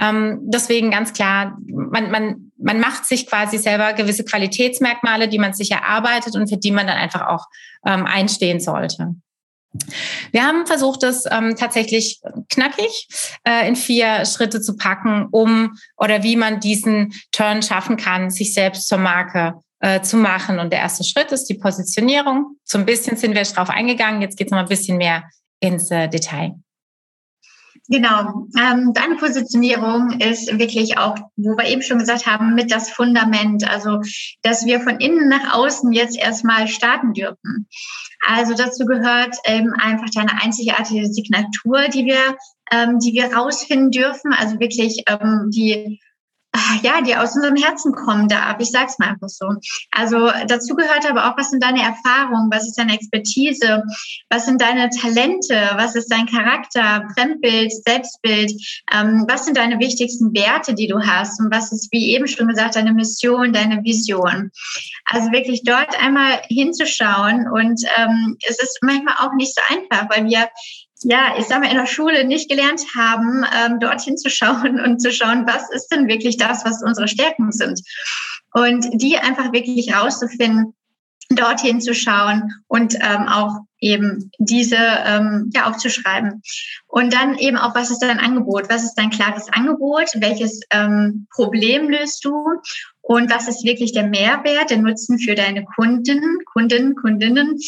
S1: Ähm, deswegen ganz klar, man, man, man macht sich quasi selber gewisse Qualitätsmerkmale, die man sich erarbeitet und für die man dann einfach auch ähm, einstehen sollte. Wir haben versucht, das ähm, tatsächlich knackig äh, in vier Schritte zu packen, um oder wie man diesen Turn schaffen kann, sich selbst zur Marke äh, zu machen. Und der erste Schritt ist die Positionierung. So ein bisschen sind wir drauf eingegangen. Jetzt geht es noch ein bisschen mehr ins äh, Detail.
S2: Genau. Ähm, deine Positionierung ist wirklich auch, wo wir eben schon gesagt haben, mit das Fundament. Also, dass wir von innen nach außen jetzt erstmal starten dürfen. Also dazu gehört eben einfach deine einzigartige Signatur, die wir, ähm, die wir rausfinden dürfen. Also wirklich ähm, die ja, die aus unserem Herzen kommen darf. Ich sag's mal einfach so. Also dazu gehört aber auch, was sind deine Erfahrungen, was ist deine Expertise, was sind deine Talente, was ist dein Charakter, Fremdbild, Selbstbild, ähm, was sind deine wichtigsten Werte, die du hast? Und was ist, wie eben schon gesagt, deine Mission, deine Vision. Also wirklich dort einmal hinzuschauen. Und ähm, es ist manchmal auch nicht so einfach, weil wir ja, ich sage mal, in der Schule nicht gelernt haben, ähm, dorthin zu schauen und zu schauen, was ist denn wirklich das, was unsere Stärken sind. Und die einfach wirklich rauszufinden, dorthin zu schauen und ähm, auch eben diese ähm, ja aufzuschreiben. Und dann eben auch, was ist dein Angebot? Was ist dein klares Angebot? Welches ähm, Problem löst du? und was ist wirklich der Mehrwert, der Nutzen für deine Kunden, Kunden, Kundinnen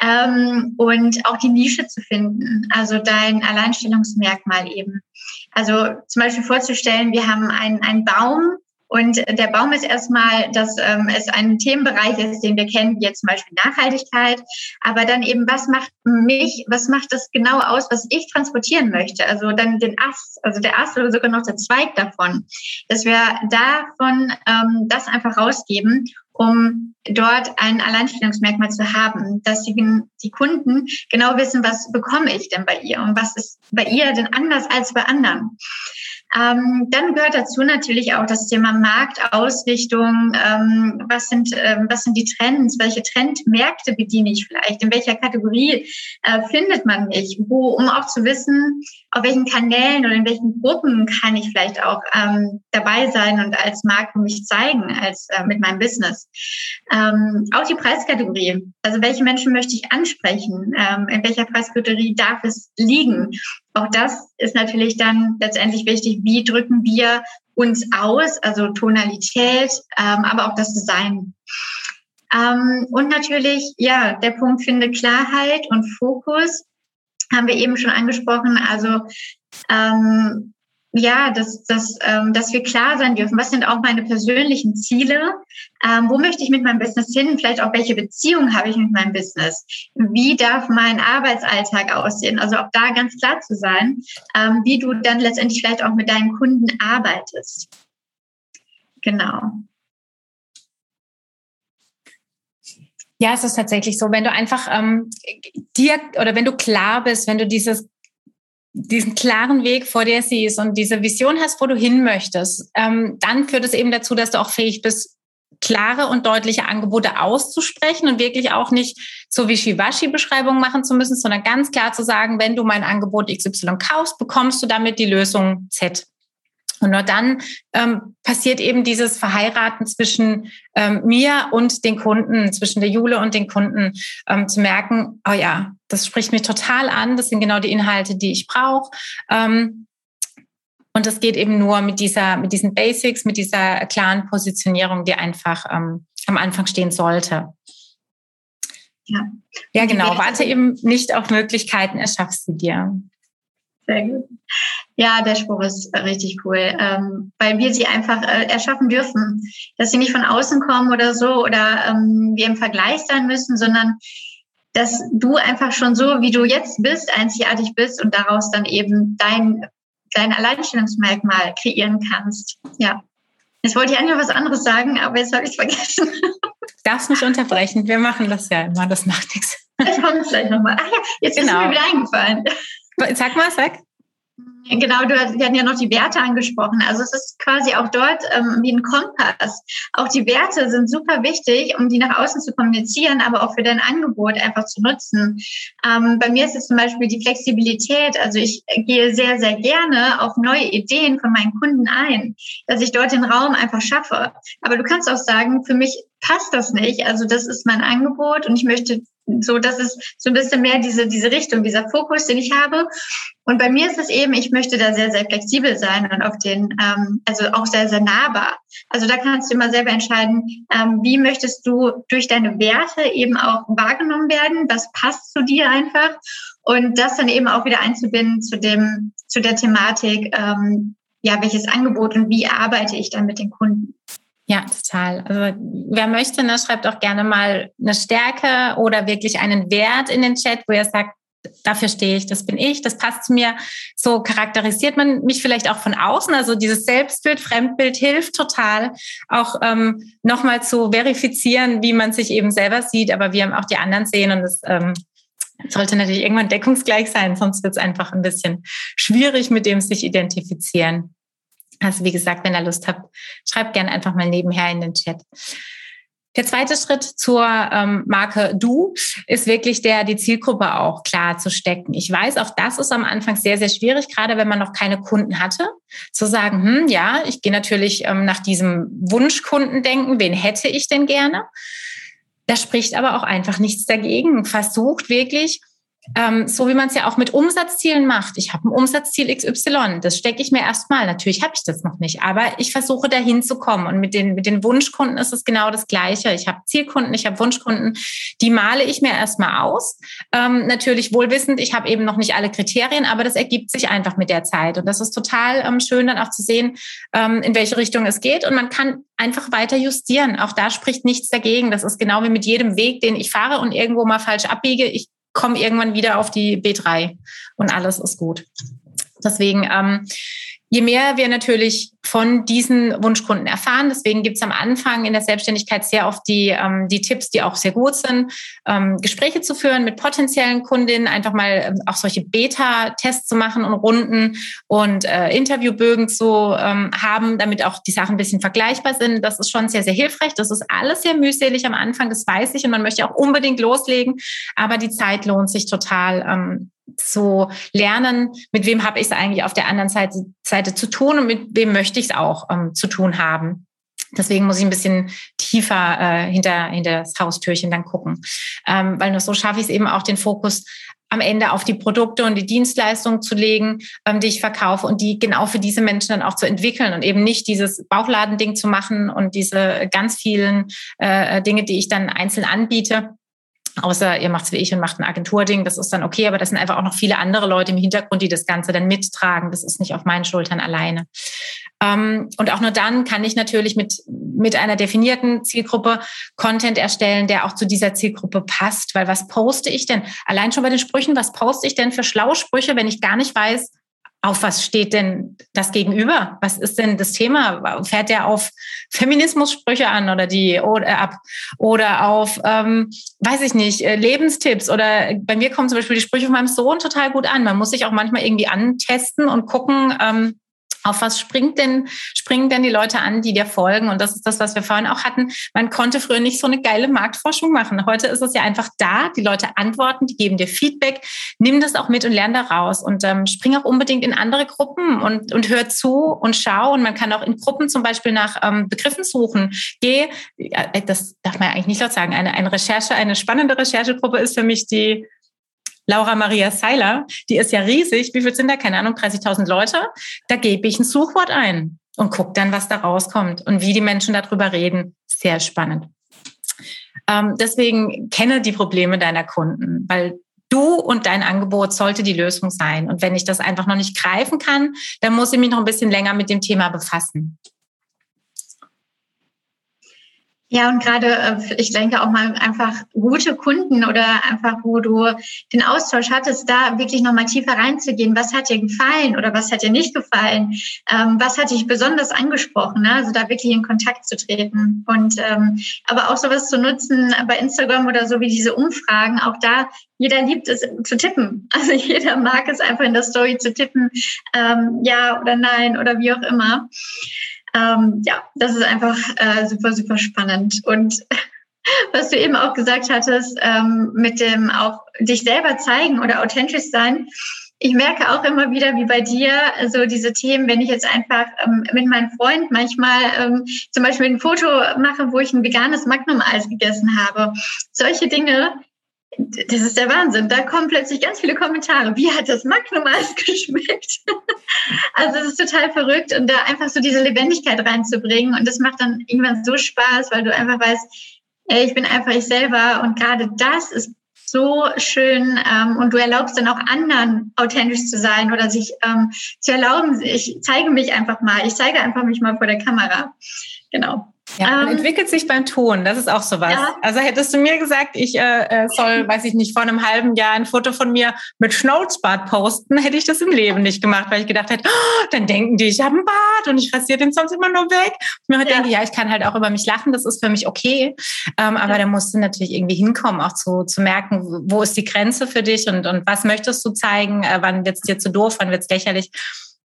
S2: ähm, und auch die Nische zu finden, also dein Alleinstellungsmerkmal eben. Also zum Beispiel vorzustellen, wir haben einen, einen Baum, und der Baum ist erstmal, dass ähm, es ein Themenbereich ist, den wir kennen, wie jetzt zum Beispiel Nachhaltigkeit. Aber dann eben, was macht mich, was macht das genau aus, was ich transportieren möchte? Also dann den Ast, also der Ast oder sogar noch der Zweig davon. Dass wir davon ähm, das einfach rausgeben um dort ein Alleinstellungsmerkmal zu haben, dass die, die Kunden genau wissen, was bekomme ich denn bei ihr und was ist bei ihr denn anders als bei anderen. Ähm, dann gehört dazu natürlich auch das Thema Marktausrichtung. Ähm, was, sind, ähm, was sind die Trends? Welche Trendmärkte bediene ich vielleicht? In welcher Kategorie äh, findet man mich? Wo, um auch zu wissen, auf welchen Kanälen oder in welchen Gruppen kann ich vielleicht auch ähm, dabei sein und als Marke mich zeigen, als äh, mit meinem Business. Ähm, auch die Preiskategorie. Also welche Menschen möchte ich ansprechen? Ähm, in welcher Preiskategorie darf es liegen? Auch das ist natürlich dann letztendlich wichtig. Wie drücken wir uns aus? Also Tonalität, ähm, aber auch das Design. Ähm, und natürlich, ja, der Punkt finde Klarheit und Fokus haben wir eben schon angesprochen. Also ähm, ja, dass, dass, ähm, dass wir klar sein dürfen, was sind auch meine persönlichen Ziele, ähm, wo möchte ich mit meinem Business hin, vielleicht auch welche Beziehung habe ich mit meinem Business, wie darf mein Arbeitsalltag aussehen, also auch da ganz klar zu sein, ähm, wie du dann letztendlich vielleicht auch mit deinen Kunden arbeitest. Genau.
S1: Ja, es ist tatsächlich so, wenn du einfach ähm, dir oder wenn du klar bist, wenn du dieses diesen klaren Weg vor dir siehst und diese Vision hast, wo du hin möchtest, ähm, dann führt es eben dazu, dass du auch fähig bist, klare und deutliche Angebote auszusprechen und wirklich auch nicht so wie Shiwashi-Beschreibungen machen zu müssen, sondern ganz klar zu sagen, wenn du mein Angebot XY kaufst, bekommst du damit die Lösung Z. Und nur dann ähm, passiert eben dieses Verheiraten zwischen ähm, mir und den Kunden, zwischen der Jule und den Kunden, ähm, zu merken, oh ja, das spricht mich total an, das sind genau die Inhalte, die ich brauche. Ähm, und das geht eben nur mit dieser, mit diesen Basics, mit dieser klaren Positionierung, die einfach ähm, am Anfang stehen sollte. Ja. ja, genau. Warte eben nicht auf Möglichkeiten, erschaffst sie dir.
S2: Sehr gut. Ja, der Spruch ist richtig cool, ähm, weil wir sie einfach äh, erschaffen dürfen, dass sie nicht von außen kommen oder so oder ähm, wir im Vergleich sein müssen, sondern dass du einfach schon so, wie du jetzt bist, einzigartig bist und daraus dann eben dein, dein Alleinstellungsmerkmal kreieren kannst. Ja. Jetzt wollte ich eigentlich was anderes sagen, aber jetzt habe ich es vergessen. (laughs)
S1: Darfst mich unterbrechen. Wir machen das ja immer. Das macht nichts.
S2: Ich komme gleich nochmal. Ach ja, jetzt genau. ist mir wieder eingefallen.
S1: Sag mal, sag.
S2: Genau, du, wir hatten ja noch die Werte angesprochen. Also es ist quasi auch dort ähm, wie ein Kompass. Auch die Werte sind super wichtig, um die nach außen zu kommunizieren, aber auch für dein Angebot einfach zu nutzen. Ähm, bei mir ist es zum Beispiel die Flexibilität. Also ich gehe sehr, sehr gerne auf neue Ideen von meinen Kunden ein, dass ich dort den Raum einfach schaffe. Aber du kannst auch sagen, für mich passt das nicht. Also das ist mein Angebot und ich möchte so, das ist so ein bisschen mehr diese, diese Richtung, dieser Fokus, den ich habe. Und bei mir ist es eben, ich möchte da sehr, sehr flexibel sein und auf den, ähm, also auch sehr, sehr nahbar. Also da kannst du immer selber entscheiden, ähm, wie möchtest du durch deine Werte eben auch wahrgenommen werden, was passt zu dir einfach und das dann eben auch wieder einzubinden zu dem, zu der Thematik, ähm, ja, welches Angebot und wie arbeite ich dann mit den Kunden.
S1: Ja, total. Also wer möchte, ne, schreibt auch gerne mal eine Stärke oder wirklich einen Wert in den Chat, wo ihr sagt, dafür stehe ich, das bin ich, das passt zu mir. So charakterisiert man mich vielleicht auch von außen. Also dieses Selbstbild, Fremdbild hilft total, auch ähm, nochmal zu verifizieren, wie man sich eben selber sieht, aber wie auch die anderen sehen. Und es ähm, sollte natürlich irgendwann deckungsgleich sein, sonst wird es einfach ein bisschen schwierig, mit dem sich identifizieren. Also wie gesagt, wenn ihr Lust habt, schreibt gerne einfach mal nebenher in den Chat. Der zweite Schritt zur ähm, Marke Du ist wirklich der, die Zielgruppe auch klar zu stecken. Ich weiß, auch das ist am Anfang sehr, sehr schwierig, gerade wenn man noch keine Kunden hatte, zu sagen, hm, ja, ich gehe natürlich ähm, nach diesem Wunschkunden denken, wen hätte ich denn gerne? Da spricht aber auch einfach nichts dagegen. Versucht wirklich, ähm, so wie man es ja auch mit Umsatzzielen macht. Ich habe ein Umsatzziel XY, das stecke ich mir erstmal. Natürlich habe ich das noch nicht, aber ich versuche dahin zu kommen. Und mit den, mit den Wunschkunden ist es genau das Gleiche. Ich habe Zielkunden, ich habe Wunschkunden, die male ich mir erstmal aus. Ähm, natürlich wohlwissend, ich habe eben noch nicht alle Kriterien, aber das ergibt sich einfach mit der Zeit. Und das ist total ähm, schön, dann auch zu sehen, ähm, in welche Richtung es geht. Und man kann einfach weiter justieren. Auch da spricht nichts dagegen. Das ist genau wie mit jedem Weg, den ich fahre und irgendwo mal falsch abbiege. Ich komme irgendwann wieder auf die B3 und alles ist gut. Deswegen, ähm, je mehr wir natürlich von diesen Wunschkunden erfahren, deswegen gibt es am Anfang in der Selbstständigkeit sehr oft die, ähm, die Tipps, die auch sehr gut sind, ähm, Gespräche zu führen mit potenziellen Kundinnen, einfach mal ähm, auch solche Beta-Tests zu machen und Runden und äh, Interviewbögen zu ähm, haben, damit auch die Sachen ein bisschen vergleichbar sind. Das ist schon sehr, sehr hilfreich. Das ist alles sehr mühselig am Anfang, das weiß ich und man möchte auch unbedingt loslegen, aber die Zeit lohnt sich total, ähm, zu lernen, mit wem habe ich es eigentlich auf der anderen Seite, Seite zu tun und mit wem möchte ich es auch ähm, zu tun haben. Deswegen muss ich ein bisschen tiefer äh, hinter, hinter das Haustürchen dann gucken. Ähm, weil nur so schaffe ich es eben auch, den Fokus am Ende auf die Produkte und die Dienstleistungen zu legen, ähm, die ich verkaufe und die genau für diese Menschen dann auch zu entwickeln und eben nicht dieses Bauchladending zu machen und diese ganz vielen äh, Dinge, die ich dann einzeln anbiete, Außer ihr macht's wie ich und macht ein Agenturding, das ist dann okay, aber das sind einfach auch noch viele andere Leute im Hintergrund, die das Ganze dann mittragen. Das ist nicht auf meinen Schultern alleine. Ähm, und auch nur dann kann ich natürlich mit, mit einer definierten Zielgruppe Content erstellen, der auch zu dieser Zielgruppe passt. Weil was poste ich denn? Allein schon bei den Sprüchen, was poste ich denn für schlaue Sprüche, wenn ich gar nicht weiß, auf was steht denn das Gegenüber? Was ist denn das Thema? Fährt der auf Feminismus-Sprüche an oder die oder äh, ab oder auf, ähm, weiß ich nicht, äh, Lebenstipps oder bei mir kommen zum Beispiel die Sprüche von meinem Sohn total gut an. Man muss sich auch manchmal irgendwie antesten und gucken, ähm, auf was springt denn, springen denn die Leute an, die dir folgen? Und das ist das, was wir vorhin auch hatten. Man konnte früher nicht so eine geile Marktforschung machen. Heute ist es ja einfach da. Die Leute antworten, die geben dir Feedback. Nimm das auch mit und lern daraus und ähm, spring auch unbedingt in andere Gruppen und, und hör zu und schau. Und man kann auch in Gruppen zum Beispiel nach ähm, Begriffen suchen. Geh, äh, das darf man ja eigentlich nicht laut sagen. Eine, eine Recherche, eine spannende Recherchegruppe ist für mich die Laura Maria Seiler, die ist ja riesig. Wie viel sind da? Keine Ahnung, 30.000 Leute. Da gebe ich ein Suchwort ein und gucke dann, was da rauskommt und wie die Menschen darüber reden. Sehr spannend. Ähm, deswegen kenne die Probleme deiner Kunden, weil du und dein Angebot sollte die Lösung sein. Und wenn ich das einfach noch nicht greifen kann, dann muss ich mich noch ein bisschen länger mit dem Thema befassen.
S2: Ja, und gerade, äh, ich denke auch mal einfach gute Kunden oder einfach, wo du den Austausch hattest, da wirklich nochmal tiefer reinzugehen. Was hat dir gefallen oder was hat dir nicht gefallen? Ähm, was hat dich besonders angesprochen? Ne? Also da wirklich in Kontakt zu treten. Und ähm, aber auch sowas zu nutzen bei Instagram oder so wie diese Umfragen, auch da, jeder liebt es zu tippen. (laughs) Also jeder mag es einfach in der Story zu tippen, ähm, ja oder nein oder wie auch immer. Ähm, ja, das ist einfach äh, super, super spannend. Und (laughs) was du eben auch gesagt hattest, ähm, mit dem auch dich selber zeigen oder authentisch sein. Ich merke auch immer wieder, wie bei dir, so diese Themen, wenn ich jetzt einfach ähm, mit meinem Freund manchmal ähm, zum Beispiel ein Foto mache, wo ich ein veganes Magnum-Eis gegessen habe. Solche Dinge, das ist der Wahnsinn. Da kommen plötzlich ganz viele Kommentare. Wie hat das Magnum Eis (laughs) geschmeckt? also es ist total verrückt und da einfach so diese Lebendigkeit reinzubringen und das macht dann irgendwann so Spaß, weil du einfach weißt, ey, ich bin einfach ich selber und gerade das ist so schön ähm, und du erlaubst dann auch anderen authentisch zu sein oder sich ähm, zu erlauben, ich zeige mich einfach mal, ich zeige einfach mich mal vor der Kamera. Genau.
S1: Ja, man ähm, entwickelt sich beim Ton, das ist auch sowas. Ja. Also hättest du mir gesagt, ich äh, äh, soll, (laughs) weiß ich nicht, vor einem halben Jahr ein Foto von mir mit Schnauzbart posten, hätte ich das im Leben nicht gemacht, weil ich gedacht hätte, oh, dann denken die, ich habe einen Bart und ich rasiere den sonst immer nur weg. Und mir ja. denke, ja, ich kann halt auch über mich lachen, das ist für mich okay. Ähm, aber ja. da musst du natürlich irgendwie hinkommen, auch zu, zu merken, wo ist die Grenze für dich und, und was möchtest du zeigen, äh, wann wird's dir zu doof, wann wird's lächerlich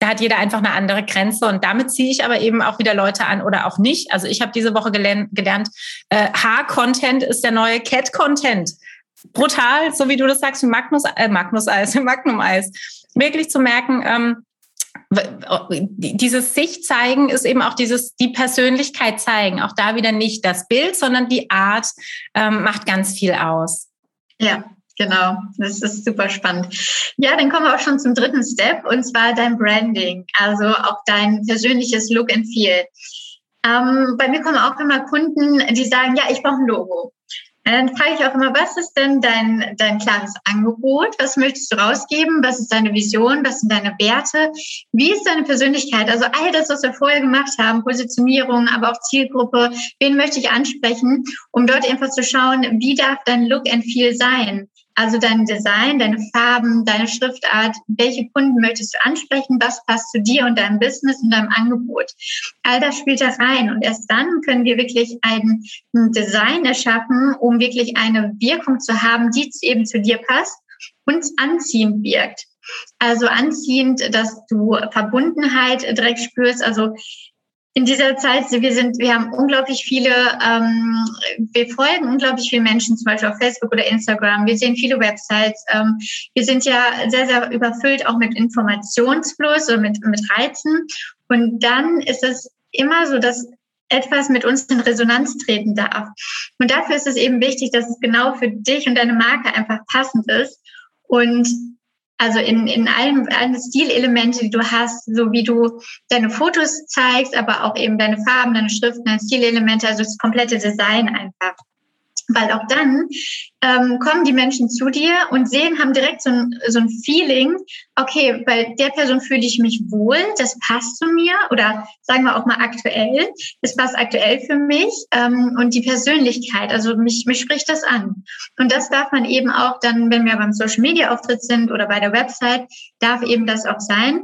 S1: da hat jeder einfach eine andere Grenze und damit ziehe ich aber eben auch wieder Leute an oder auch nicht. Also ich habe diese Woche gelernt, gelernt äh, Haar-Content ist der neue Cat-Content. Brutal, so wie du das sagst, Magnus, äh, Magnus Eis, (laughs) Magnum Eis. Wirklich zu merken, ähm, dieses sich zeigen ist eben auch dieses die Persönlichkeit zeigen. Auch da wieder nicht das Bild, sondern die Art ähm, macht ganz viel aus.
S2: Ja, Genau, das ist super spannend. Ja, dann kommen wir auch schon zum dritten Step und zwar dein Branding, also auch dein persönliches Look and Feel. Ähm, bei mir kommen auch immer Kunden, die sagen, ja, ich brauche ein Logo. Dann frage ich auch immer, was ist denn dein, dein klares Angebot? Was möchtest du rausgeben? Was ist deine Vision? Was sind deine Werte? Wie ist deine Persönlichkeit? Also all das, was wir vorher gemacht haben, Positionierung, aber auch Zielgruppe, wen möchte ich ansprechen, um dort einfach zu schauen, wie darf dein Look and Feel sein? Also dein Design, deine Farben, deine Schriftart, welche Kunden möchtest du ansprechen, was passt zu dir und deinem Business und deinem Angebot. All das spielt da rein und erst dann können wir wirklich ein Design erschaffen, um wirklich eine Wirkung zu haben, die eben zu dir passt und anziehend wirkt. Also anziehend, dass du Verbundenheit direkt spürst. Also in dieser Zeit, wir sind, wir haben unglaublich viele, ähm, wir folgen unglaublich viele Menschen, zum Beispiel auf Facebook oder Instagram. Wir sehen viele Websites. Ähm, wir sind ja sehr, sehr überfüllt auch mit Informationsfluss oder mit, mit Reizen. Und dann ist es immer so, dass etwas mit uns in Resonanz treten darf. Und dafür ist es eben wichtig, dass es genau für dich und deine Marke einfach passend ist. Und also in, in allen, allen Stilelemente, die du hast, so wie du deine Fotos zeigst, aber auch eben deine Farben, deine Schriften, deine Stilelemente, also das komplette Design einfach. Weil auch dann ähm, kommen die Menschen zu dir und sehen, haben direkt so ein, so ein Feeling, okay, bei der Person fühle ich mich wohl, das passt zu mir oder sagen wir auch mal aktuell, das passt aktuell für mich ähm, und die Persönlichkeit, also mich, mich spricht das an. Und das darf man eben auch dann, wenn wir beim Social Media Auftritt sind oder bei der Website, darf eben das auch sein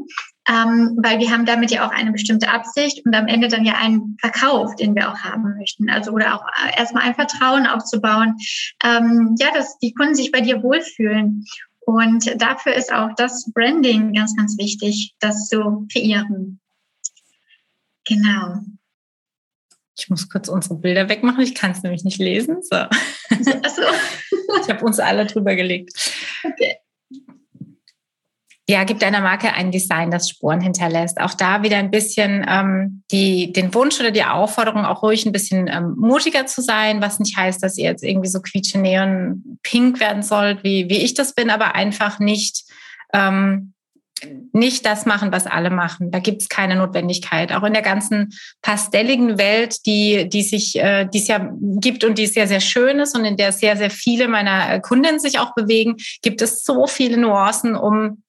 S2: ähm, weil wir haben damit ja auch eine bestimmte Absicht und am Ende dann ja einen Verkauf, den wir auch haben möchten. Also oder auch äh, erstmal ein Vertrauen aufzubauen, ähm, ja, dass die Kunden sich bei dir wohlfühlen. Und dafür ist auch das Branding ganz, ganz wichtig, das zu kreieren. Genau.
S1: Ich muss kurz unsere Bilder wegmachen, ich kann es nämlich nicht lesen. So. Achso. (laughs) ich habe uns alle drüber gelegt. Okay. Ja, gibt deiner Marke ein Design, das Spuren hinterlässt. Auch da wieder ein bisschen ähm, die, den Wunsch oder die Aufforderung, auch ruhig ein bisschen ähm, mutiger zu sein, was nicht heißt, dass ihr jetzt irgendwie so quietsche neon pink werden sollt, wie, wie ich das bin, aber einfach nicht ähm, nicht das machen, was alle machen. Da gibt es keine Notwendigkeit. Auch in der ganzen pastelligen Welt, die, die sich, äh, die es ja gibt und die sehr, sehr schön ist und in der sehr, sehr viele meiner äh, Kundinnen sich auch bewegen, gibt es so viele Nuancen, um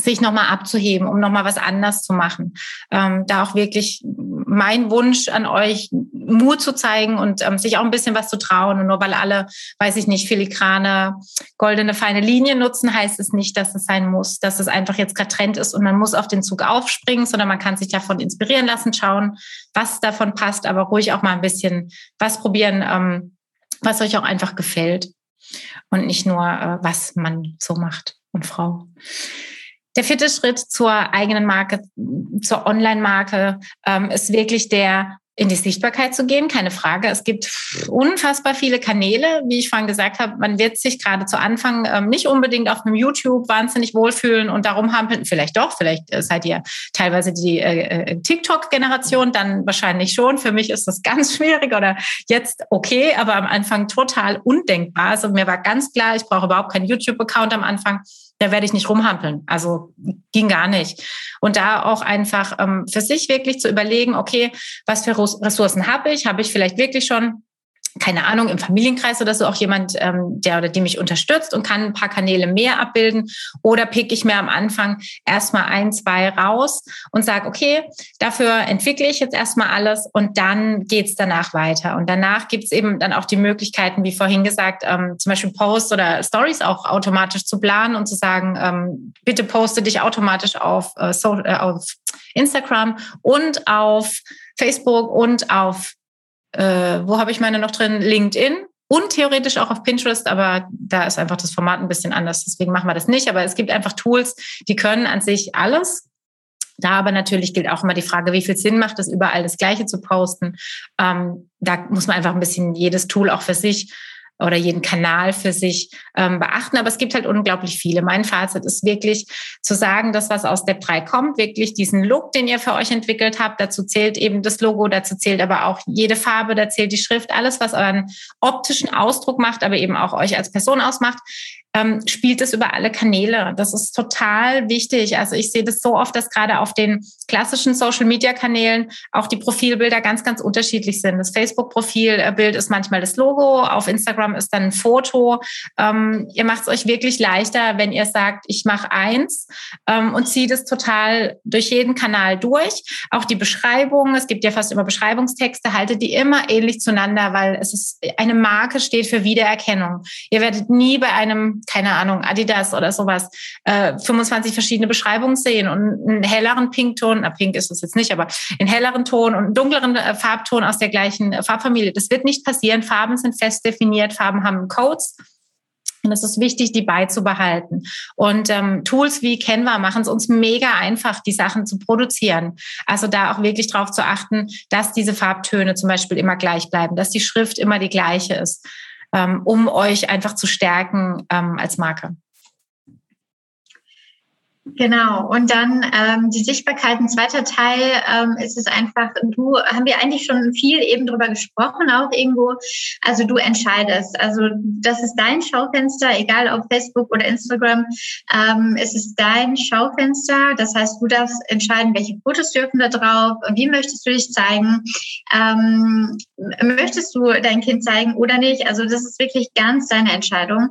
S1: sich nochmal abzuheben, um nochmal was anders zu machen. Ähm, da auch wirklich mein Wunsch an euch, Mut zu zeigen und ähm, sich auch ein bisschen was zu trauen. Und nur weil alle, weiß ich nicht, filigrane, goldene, feine Linien nutzen, heißt es nicht, dass es sein muss, dass es einfach jetzt gerade Trend ist und man muss auf den Zug aufspringen, sondern man kann sich davon inspirieren lassen, schauen, was davon passt, aber ruhig auch mal ein bisschen was probieren, ähm, was euch auch einfach gefällt und nicht nur, äh, was man so macht und Frau. Der vierte Schritt zur eigenen Marke, zur Online-Marke, ähm, ist wirklich der, in die Sichtbarkeit zu gehen, keine Frage. Es gibt unfassbar viele Kanäle, wie ich vorhin gesagt habe. Man wird sich gerade zu Anfang ähm, nicht unbedingt auf einem YouTube wahnsinnig wohlfühlen und darum haben vielleicht doch, vielleicht seid ihr teilweise die äh, äh, TikTok-Generation, dann wahrscheinlich schon. Für mich ist das (laughs) ganz schwierig oder jetzt okay, aber am Anfang total undenkbar. Also mir war ganz klar, ich brauche überhaupt keinen YouTube-Account am Anfang da werde ich nicht rumhampeln. Also ging gar nicht. Und da auch einfach ähm, für sich wirklich zu überlegen, okay, was für Ressourcen habe ich? Habe ich vielleicht wirklich schon keine Ahnung, im Familienkreis oder so auch jemand, ähm, der oder die mich unterstützt und kann ein paar Kanäle mehr abbilden. Oder pick ich mir am Anfang erstmal ein, zwei raus und sage, okay, dafür entwickle ich jetzt erstmal alles und dann geht's danach weiter. Und danach gibt's eben dann auch die Möglichkeiten, wie vorhin gesagt, ähm, zum Beispiel Posts oder Stories auch automatisch zu planen und zu sagen, ähm, bitte poste dich automatisch auf, äh, so, äh, auf Instagram und auf Facebook und auf äh, wo habe ich meine noch drin? LinkedIn und theoretisch auch auf Pinterest, aber da ist einfach das Format ein bisschen anders. Deswegen machen wir das nicht. Aber es gibt einfach Tools, die können an sich alles. Da aber natürlich gilt auch immer die Frage, wie viel Sinn macht es, überall das Gleiche zu posten. Ähm, da muss man einfach ein bisschen jedes Tool auch für sich oder jeden Kanal für sich ähm, beachten. Aber es gibt halt unglaublich viele. Mein Fazit ist wirklich zu sagen, dass was aus Step 3 kommt, wirklich diesen Look, den ihr für euch entwickelt habt. Dazu zählt eben das Logo, dazu zählt aber auch jede Farbe, da zählt die Schrift, alles, was euren optischen Ausdruck macht, aber eben auch euch als Person ausmacht ähm, spielt es über alle Kanäle. Das ist total wichtig. Also ich sehe das so oft, dass gerade auf den klassischen Social-Media-Kanälen auch die Profilbilder ganz, ganz unterschiedlich sind. Das Facebook-Profilbild ist manchmal das Logo, auf Instagram ist dann ein Foto. Ähm, ihr macht es euch wirklich leichter, wenn ihr sagt, ich mache eins ähm, und zieht es total durch jeden Kanal durch. Auch die Beschreibung, es gibt ja fast immer Beschreibungstexte, haltet die immer ähnlich zueinander, weil es ist eine Marke steht für Wiedererkennung. Ihr werdet nie bei einem keine Ahnung, Adidas oder sowas, äh, 25 verschiedene Beschreibungen sehen und einen helleren Pinkton, na pink ist es jetzt nicht, aber einen helleren Ton und einen dunkleren äh, Farbton aus der gleichen äh, Farbfamilie. Das wird nicht passieren. Farben sind fest definiert, Farben haben Codes. Und es ist wichtig, die beizubehalten. Und ähm, Tools wie Canva machen es uns mega einfach, die Sachen zu produzieren. Also da auch wirklich darauf zu achten, dass diese Farbtöne zum Beispiel immer gleich bleiben, dass die Schrift immer die gleiche ist um euch einfach zu stärken ähm, als Marke.
S2: Genau, und dann ähm, die Sichtbarkeit, ein zweiter Teil ähm, ist es einfach, du haben wir eigentlich schon viel eben drüber gesprochen, auch irgendwo. Also du entscheidest. Also das ist dein Schaufenster, egal ob Facebook oder Instagram, ähm, es ist dein Schaufenster. Das heißt, du darfst entscheiden, welche Fotos dürfen da drauf, wie möchtest du dich zeigen, ähm, möchtest du dein Kind zeigen oder nicht. Also das ist wirklich ganz deine Entscheidung.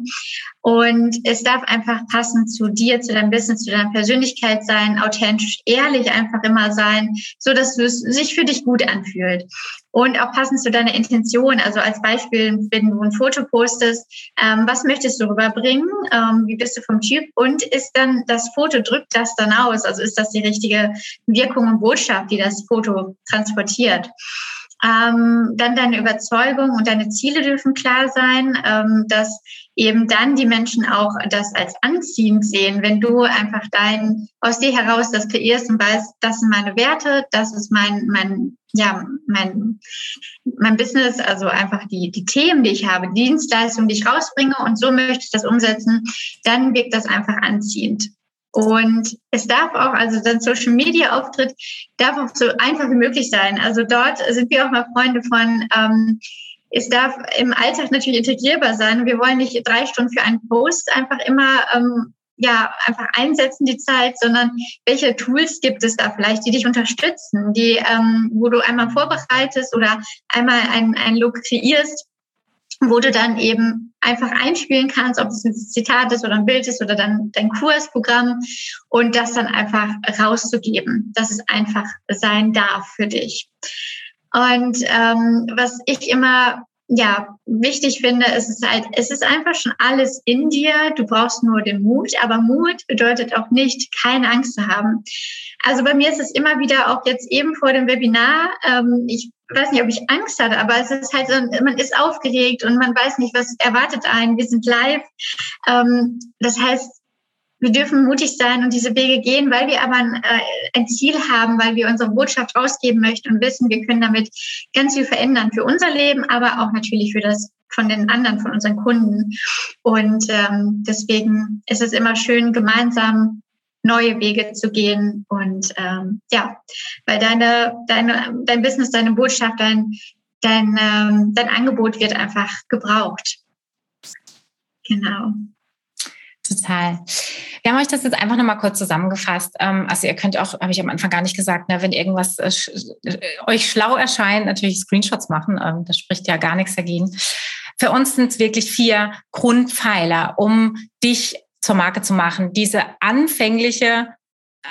S2: Und es darf einfach passen zu dir, zu deinem Business, zu deiner Persönlichkeit sein, authentisch, ehrlich einfach immer sein, so dass es sich für dich gut anfühlt. Und auch passend zu deiner Intention. Also als Beispiel, wenn du ein Foto postest, ähm, was möchtest du rüberbringen? Ähm, wie bist du vom Typ? Und ist dann das Foto, drückt das dann aus? Also ist das die richtige Wirkung und Botschaft, die das Foto transportiert? Ähm, dann deine Überzeugung und deine Ziele dürfen klar sein, ähm, dass eben dann die Menschen auch das als anziehend sehen, wenn du einfach dein, aus dir heraus das kreierst und weißt, das sind meine Werte, das ist mein, mein, ja, mein, mein Business, also einfach die, die Themen, die ich habe, die Dienstleistungen, die ich rausbringe und so möchte ich das umsetzen, dann wirkt das einfach anziehend. Und es darf auch, also dein Social Media Auftritt darf auch so einfach wie möglich sein. Also dort sind wir auch mal Freunde von, ähm, es darf im Alltag natürlich integrierbar sein. Wir wollen nicht drei Stunden für einen Post einfach immer ähm, ja einfach einsetzen die Zeit, sondern welche Tools gibt es da vielleicht, die dich unterstützen, die ähm, wo du einmal vorbereitest oder einmal ein, ein Look kreierst, wo du dann eben einfach einspielen kannst, ob es ein Zitat ist oder ein Bild ist oder dann dein Kursprogramm und das dann einfach rauszugeben, dass es einfach sein darf für dich. Und ähm, was ich immer ja wichtig finde, ist es halt, es ist einfach schon alles in dir. Du brauchst nur den Mut, aber Mut bedeutet auch nicht, keine Angst zu haben. Also bei mir ist es immer wieder auch jetzt eben vor dem Webinar. Ähm, ich weiß nicht, ob ich Angst hatte, aber es ist halt so, man ist aufgeregt und man weiß nicht, was erwartet einen. Wir sind live. Ähm, das heißt, wir dürfen mutig sein und diese Wege gehen, weil wir aber ein, äh, ein, Ziel haben, weil wir unsere Botschaft rausgeben möchten und wissen, wir können damit ganz viel verändern für unser Leben, aber auch natürlich für das von den anderen, von unseren Kunden. Und ähm, deswegen ist es immer schön, gemeinsam neue Wege zu gehen und ähm, ja, weil deine, deine, dein Business, deine Botschaft, dein, dein, ähm, dein Angebot wird einfach gebraucht. Genau.
S1: Total. Wir haben euch das jetzt einfach nochmal kurz zusammengefasst. Ähm, also ihr könnt auch, habe ich am Anfang gar nicht gesagt, ne, wenn irgendwas äh, äh, euch schlau erscheint, natürlich Screenshots machen. Ähm, das spricht ja gar nichts dagegen. Für uns sind es wirklich vier Grundpfeiler, um dich zur Marke zu machen. Diese anfängliche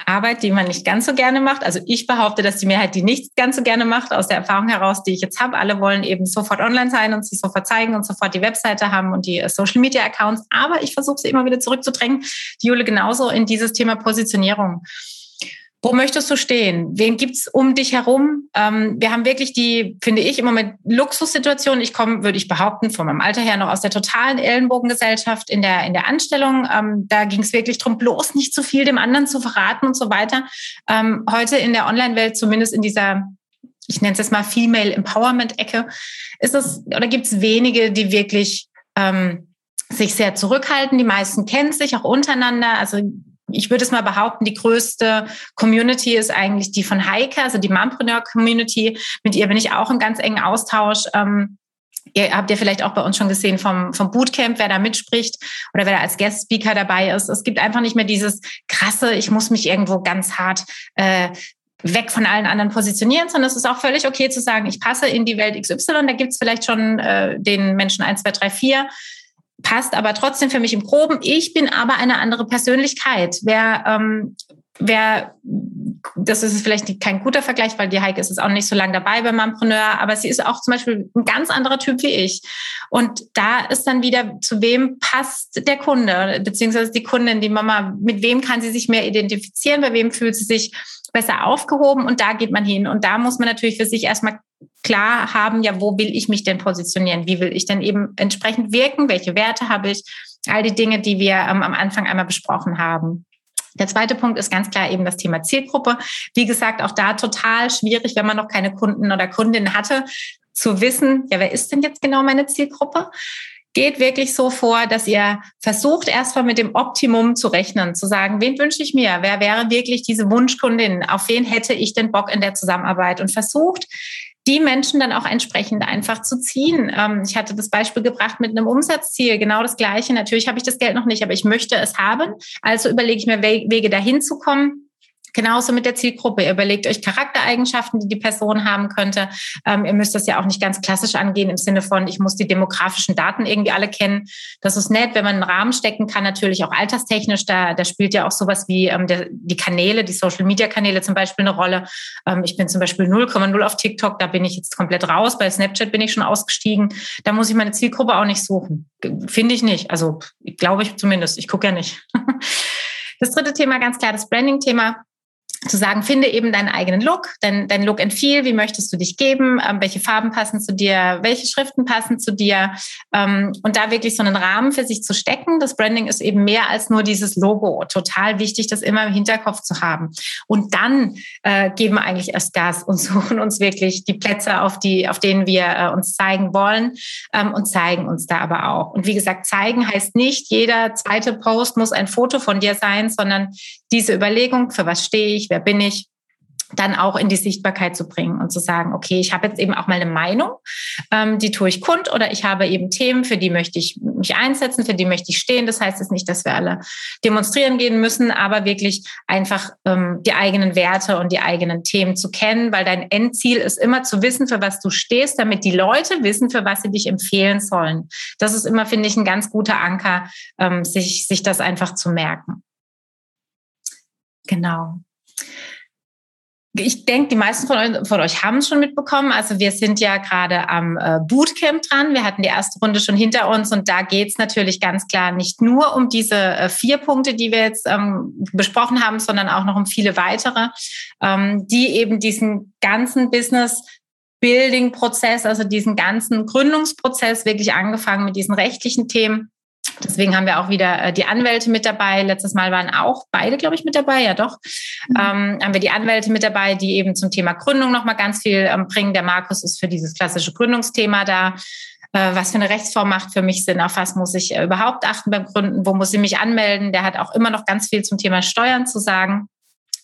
S1: Arbeit, die man nicht ganz so gerne macht. Also ich behaupte, dass die Mehrheit die nicht ganz so gerne macht, aus der Erfahrung heraus, die ich jetzt habe. Alle wollen eben sofort online sein und sich sofort zeigen und sofort die Webseite haben und die Social Media Accounts. Aber ich versuche sie immer wieder zurückzudrängen. Die Jule genauso in dieses Thema Positionierung. Wo möchtest du stehen? Wen gibt's um dich herum? Ähm, wir haben wirklich die, finde ich, im Moment Luxussituation. Ich komme, würde ich behaupten, von meinem Alter her noch aus der totalen Ellenbogengesellschaft in der, in der Anstellung. Ähm, da ging es wirklich drum, bloß nicht zu viel dem anderen zu verraten und so weiter. Ähm, heute in der Online-Welt, zumindest in dieser ich nenne es jetzt mal Female Empowerment-Ecke, ist es oder gibt es wenige, die wirklich ähm, sich sehr zurückhalten. Die meisten kennen sich auch untereinander. Also ich würde es mal behaupten, die größte Community ist eigentlich die von Heike, also die Mompreneur Community. Mit ihr bin ich auch im ganz engen Austausch. Ähm, ihr habt ja vielleicht auch bei uns schon gesehen vom, vom Bootcamp, wer da mitspricht oder wer da als Guest Speaker dabei ist. Es gibt einfach nicht mehr dieses krasse, ich muss mich irgendwo ganz hart äh, weg von allen anderen positionieren, sondern es ist auch völlig okay zu sagen, ich passe in die Welt XY. Da gibt es vielleicht schon äh, den Menschen 1, 2, 3, 4 passt aber trotzdem für mich im Groben. Ich bin aber eine andere Persönlichkeit. Wer, ähm, wer, das ist vielleicht kein guter Vergleich, weil die Heike ist jetzt auch nicht so lange dabei beim Mompreneur, aber sie ist auch zum Beispiel ein ganz anderer Typ wie ich. Und da ist dann wieder, zu wem passt der Kunde, beziehungsweise die Kundin, die Mama, mit wem kann sie sich mehr identifizieren, bei wem fühlt sie sich besser aufgehoben und da geht man hin. Und da muss man natürlich für sich erstmal klar haben, ja, wo will ich mich denn positionieren? Wie will ich denn eben entsprechend wirken? Welche Werte habe ich? All die Dinge, die wir ähm, am Anfang einmal besprochen haben. Der zweite Punkt ist ganz klar eben das Thema Zielgruppe. Wie gesagt, auch da total schwierig, wenn man noch keine Kunden oder Kundinnen hatte, zu wissen, ja, wer ist denn jetzt genau meine Zielgruppe? geht wirklich so vor, dass ihr versucht, erstmal mit dem Optimum zu rechnen, zu sagen, wen wünsche ich mir? Wer wäre wirklich diese Wunschkundin? Auf wen hätte ich denn Bock in der Zusammenarbeit? Und versucht, die Menschen dann auch entsprechend einfach zu ziehen. Ähm, ich hatte das Beispiel gebracht mit einem Umsatzziel, genau das Gleiche. Natürlich habe ich das Geld noch nicht, aber ich möchte es haben. Also überlege ich mir Wege dahin zu kommen Genauso mit der Zielgruppe. Ihr überlegt euch Charaktereigenschaften, die die Person haben könnte. Ähm, ihr müsst das ja auch nicht ganz klassisch angehen im Sinne von, ich muss die demografischen Daten irgendwie alle kennen. Das ist nett, wenn man einen Rahmen stecken kann, natürlich auch alterstechnisch. Da, da spielt ja auch sowas wie ähm, der, die Kanäle, die Social-Media-Kanäle zum Beispiel eine Rolle. Ähm, ich bin zum Beispiel 0,0 auf TikTok, da bin ich jetzt komplett raus. Bei Snapchat bin ich schon ausgestiegen. Da muss ich meine Zielgruppe auch nicht suchen. Finde ich nicht. Also glaube ich zumindest. Ich gucke ja nicht. (laughs) Das dritte Thema, ganz klar, das Branding-Thema zu sagen, finde eben deinen eigenen Look, dein, dein Look and Feel, wie möchtest du dich geben, ähm, welche Farben passen zu dir, welche Schriften passen zu dir ähm, und da wirklich so einen Rahmen für sich zu stecken. Das Branding ist eben mehr als nur dieses Logo. Total wichtig, das immer im Hinterkopf zu haben. Und dann äh, geben wir eigentlich erst Gas und (laughs) suchen uns wirklich die Plätze, auf, die, auf denen wir äh, uns zeigen wollen ähm, und zeigen uns da aber auch. Und wie gesagt, zeigen heißt nicht, jeder zweite Post muss ein Foto von dir sein, sondern diese Überlegung, für was stehe ich, wer bin ich, dann auch in die Sichtbarkeit zu bringen und zu sagen, okay, ich habe jetzt eben auch mal eine Meinung, ähm, die tue ich kund oder ich habe eben Themen, für die möchte ich mich einsetzen, für die möchte ich stehen. Das heißt jetzt nicht, dass wir alle demonstrieren gehen müssen, aber wirklich einfach ähm, die eigenen Werte und die eigenen Themen zu kennen, weil dein Endziel ist immer zu wissen, für was du stehst, damit die Leute wissen, für was sie dich empfehlen sollen. Das ist immer, finde ich, ein ganz guter Anker, ähm, sich, sich das einfach zu merken. Genau. Ich denke, die meisten von euch, von euch haben es schon mitbekommen. Also wir sind ja gerade am äh, Bootcamp dran. Wir hatten die erste Runde schon hinter uns und da geht es natürlich ganz klar nicht nur um diese äh, vier Punkte, die wir jetzt ähm, besprochen haben, sondern auch noch um viele weitere, ähm, die eben diesen ganzen Business Building-Prozess, also diesen ganzen Gründungsprozess wirklich angefangen mit diesen rechtlichen Themen Deswegen haben wir auch wieder äh, die Anwälte mit dabei. Letztes Mal waren auch beide, glaube ich, mit dabei, ja doch. Mhm. Ähm, haben wir die Anwälte mit dabei, die eben zum Thema Gründung nochmal ganz viel ähm, bringen. Der Markus ist für dieses klassische Gründungsthema da. Äh, was für eine Rechtsform macht für mich Sinn? Auf was muss ich äh, überhaupt achten beim Gründen? Wo muss ich mich anmelden? Der hat auch immer noch ganz viel zum Thema Steuern zu sagen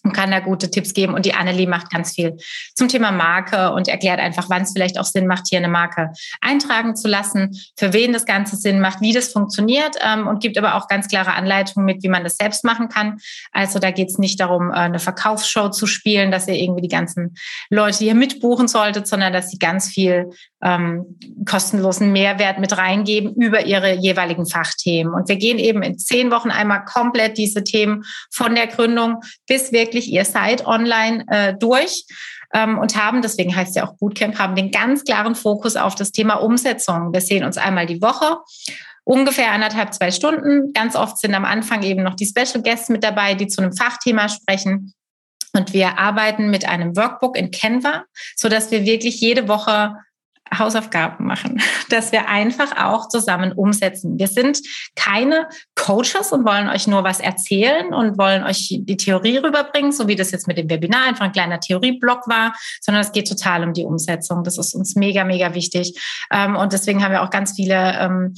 S1: und kann da gute Tipps geben. Und die Annelie macht ganz viel zum Thema Marke und erklärt einfach, wann es vielleicht auch Sinn macht, hier eine Marke eintragen zu lassen, für wen das Ganze Sinn macht, wie das funktioniert ähm, und gibt aber auch ganz klare Anleitungen mit, wie man das selbst machen kann. Also da geht es nicht darum, äh, eine Verkaufsshow zu spielen, dass ihr irgendwie die ganzen Leute hier mitbuchen solltet, sondern dass sie ganz viel ähm, kostenlosen Mehrwert mit reingeben über ihre jeweiligen Fachthemen. Und wir gehen eben in zehn Wochen einmal komplett diese Themen von der Gründung bis wirklich ihr seid online äh, durch ähm, und haben, deswegen heißt es ja auch Bootcamp, haben den ganz klaren Fokus auf das Thema Umsetzung. Wir sehen uns einmal die Woche ungefähr anderthalb, zwei Stunden. Ganz oft sind am Anfang eben noch die Special Guests mit dabei, die zu einem Fachthema sprechen. Und wir arbeiten mit einem Workbook in Canva, so dass wir wirklich jede Woche Hausaufgaben machen, (laughs) dass wir einfach auch zusammen umsetzen. Wir sind keine Coaches und wollen euch nur was erzählen und wollen euch die Theorie rüberbringen, so wie das jetzt mit dem Webinar einfach ein kleiner Theorieblock war, sondern es geht total um die Umsetzung. Das ist uns mega, mega wichtig. Ähm, und deswegen haben wir auch ganz viele ähm,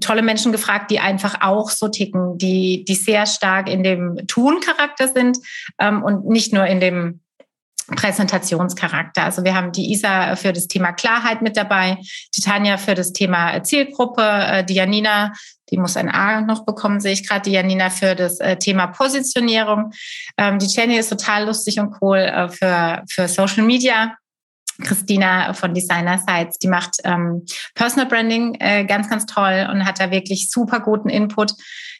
S1: tolle Menschen gefragt, die einfach auch so ticken, die, die sehr stark in dem Tun-Charakter sind ähm, und nicht nur in dem Präsentationscharakter. Also wir haben die Isa für das Thema Klarheit mit dabei, die Tanja für das Thema Zielgruppe, äh, die Janina, die muss ein A noch bekommen, sehe ich gerade, die Janina für das äh, Thema Positionierung. Ähm, die Jenny ist total lustig und cool äh, für, für Social Media. Christina von Designer Sites, die macht ähm, Personal Branding äh, ganz, ganz toll und hat da wirklich super guten Input.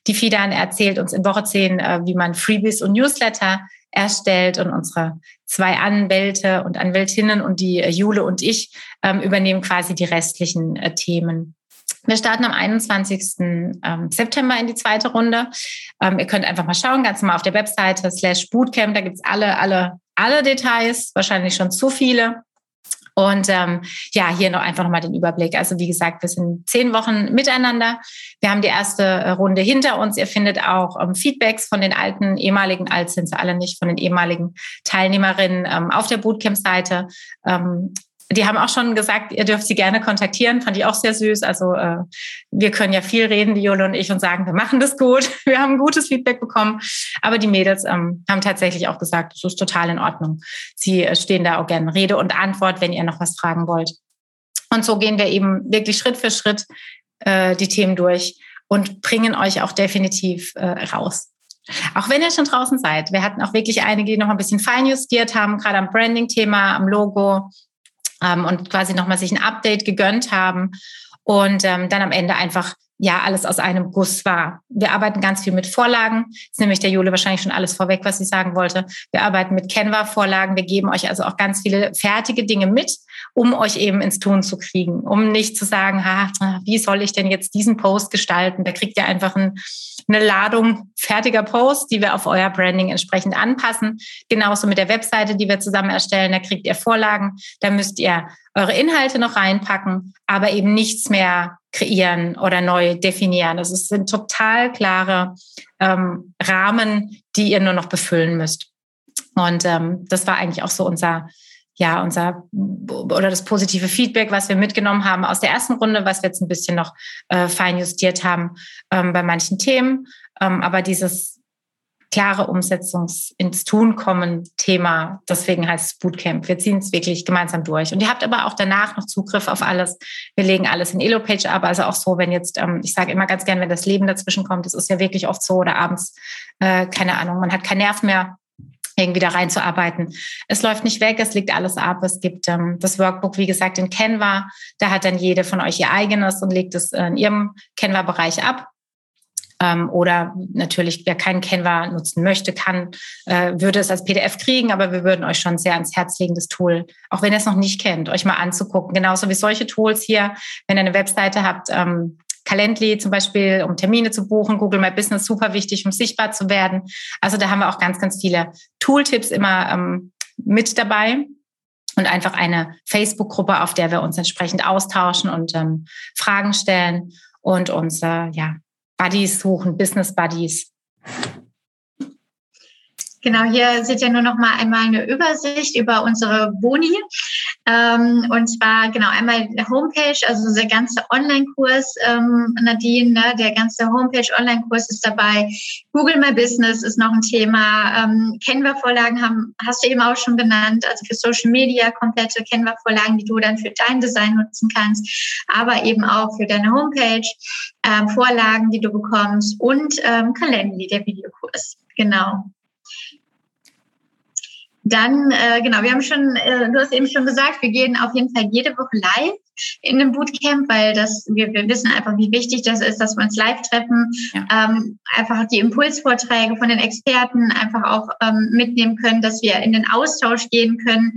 S1: Die Fidan erzählt uns in Woche 10, äh, wie man Freebies und Newsletter erstellt und unsere zwei Anwälte und Anwältinnen und die äh, Jule und ich ähm, übernehmen quasi die restlichen äh, Themen. Wir starten am 21. Ähm, September in die zweite Runde. Ähm, ihr könnt einfach mal schauen, ganz normal auf der Webseite slash Bootcamp, da gibt's alle, alle, alle Details, wahrscheinlich schon zu viele. Und ähm, ja, hier noch einfach nochmal den Überblick. Also wie gesagt, wir sind zehn Wochen miteinander. Wir haben die erste äh, Runde hinter uns. Ihr findet auch ähm, Feedbacks von den alten, ehemaligen, alt sind sie alle nicht, von den ehemaligen Teilnehmerinnen ähm, auf der Bootcamp-Seite. Ähm, die haben auch schon gesagt, ihr dürft sie gerne kontaktieren. Fand ich auch sehr süß. Also äh, wir können ja viel reden, die Jule und ich, und sagen, wir machen das gut. (laughs) Wir haben gutes Feedback bekommen. Aber die Mädels ähm, haben tatsächlich auch gesagt, das ist total in Ordnung. Sie äh, stehen da auch gerne Rede und Antwort, wenn ihr noch was fragen wollt. Und so gehen wir eben wirklich Schritt für Schritt äh, die Themen durch und bringen euch auch definitiv äh, raus. Auch wenn ihr schon draußen seid. Wir hatten auch wirklich einige, die noch ein bisschen feinjustiert haben, gerade am Branding-Thema, am Logo, ähm, und quasi nochmal sich ein Update gegönnt haben und ähm, dann am Ende einfach ja alles aus einem Guss war. Wir arbeiten ganz viel mit Vorlagen. ist nämlich der Jule wahrscheinlich schon alles vorweg, was ich sagen wollte. Wir arbeiten mit Canva-Vorlagen. Wir geben euch also auch ganz viele fertige Dinge mit, um euch eben ins Tun zu kriegen, um nicht zu sagen, ha, wie soll ich denn jetzt diesen Post gestalten? Da kriegt ihr einfach ein, eine Ladung fertiger Posts, die wir auf euer Branding entsprechend anpassen. Genauso mit der Webseite, die wir zusammen erstellen. Da kriegt ihr Vorlagen. Da müsst ihr eure Inhalte noch reinpacken, aber eben nichts mehr kreieren oder neu definieren. Das sind total klare ähm, Rahmen, die ihr nur noch befüllen müsst. Und ähm, das war eigentlich auch so unser, ja, unser oder das positive Feedback, was wir mitgenommen haben aus der ersten Runde, was wir jetzt ein bisschen noch äh, fein justiert haben ähm, bei manchen Themen. Ähm, aber dieses klare Umsetzungs ins Tun kommen Thema. Deswegen heißt es Bootcamp. Wir ziehen es wirklich gemeinsam durch. Und ihr habt aber auch danach noch Zugriff auf alles. Wir legen alles in Elo-Page ab. Also auch so, wenn jetzt, ähm, ich sage immer ganz gern, wenn das Leben dazwischen kommt, das ist ja wirklich oft so oder abends, äh, keine Ahnung, man hat keinen Nerv mehr, irgendwie da reinzuarbeiten. Es läuft nicht weg, es liegt alles ab. Es gibt ähm, das Workbook, wie gesagt, in Canva. Da hat dann jede von euch ihr eigenes und legt es in ihrem Canva-Bereich ab. Ähm, oder natürlich, wer keinen Canva nutzen möchte, kann, äh, würde es als PDF kriegen, aber wir würden euch schon sehr ans Herz legen, das Tool, auch wenn ihr es noch nicht kennt, euch mal anzugucken. Genauso wie solche Tools hier, wenn ihr eine Webseite habt, ähm, Calendly zum Beispiel, um Termine zu buchen, Google My Business super wichtig, um sichtbar zu werden. Also da haben wir auch ganz, ganz viele Tooltips immer ähm, mit dabei und einfach eine Facebook-Gruppe, auf der wir uns entsprechend austauschen und ähm, Fragen stellen und uns äh, ja Buddies suchen, Business Buddies.
S2: Genau, hier seht ihr nur noch mal einmal eine Übersicht über unsere Boni. Ähm, und zwar genau einmal Homepage, also der ganze Online-Kurs, ähm, Nadine, ne, der ganze Homepage-Online-Kurs ist dabei. Google My Business ist noch ein Thema. Ähm, Canva-Vorlagen haben, hast du eben auch schon genannt, also für Social Media komplette Canva-Vorlagen, die du dann für dein Design nutzen kannst, aber eben auch für deine Homepage, ähm, Vorlagen, die du bekommst und ähm, Calendly, der Videokurs. Genau. Dann, äh, genau, wir haben schon, äh, du hast eben schon gesagt, wir gehen auf jeden Fall jede Woche live in dem Bootcamp, weil das, wir, wir wissen einfach, wie wichtig das ist, dass wir uns live treffen, ja. ähm, einfach die Impulsvorträge von den Experten einfach auch ähm, mitnehmen können, dass wir in den Austausch gehen können.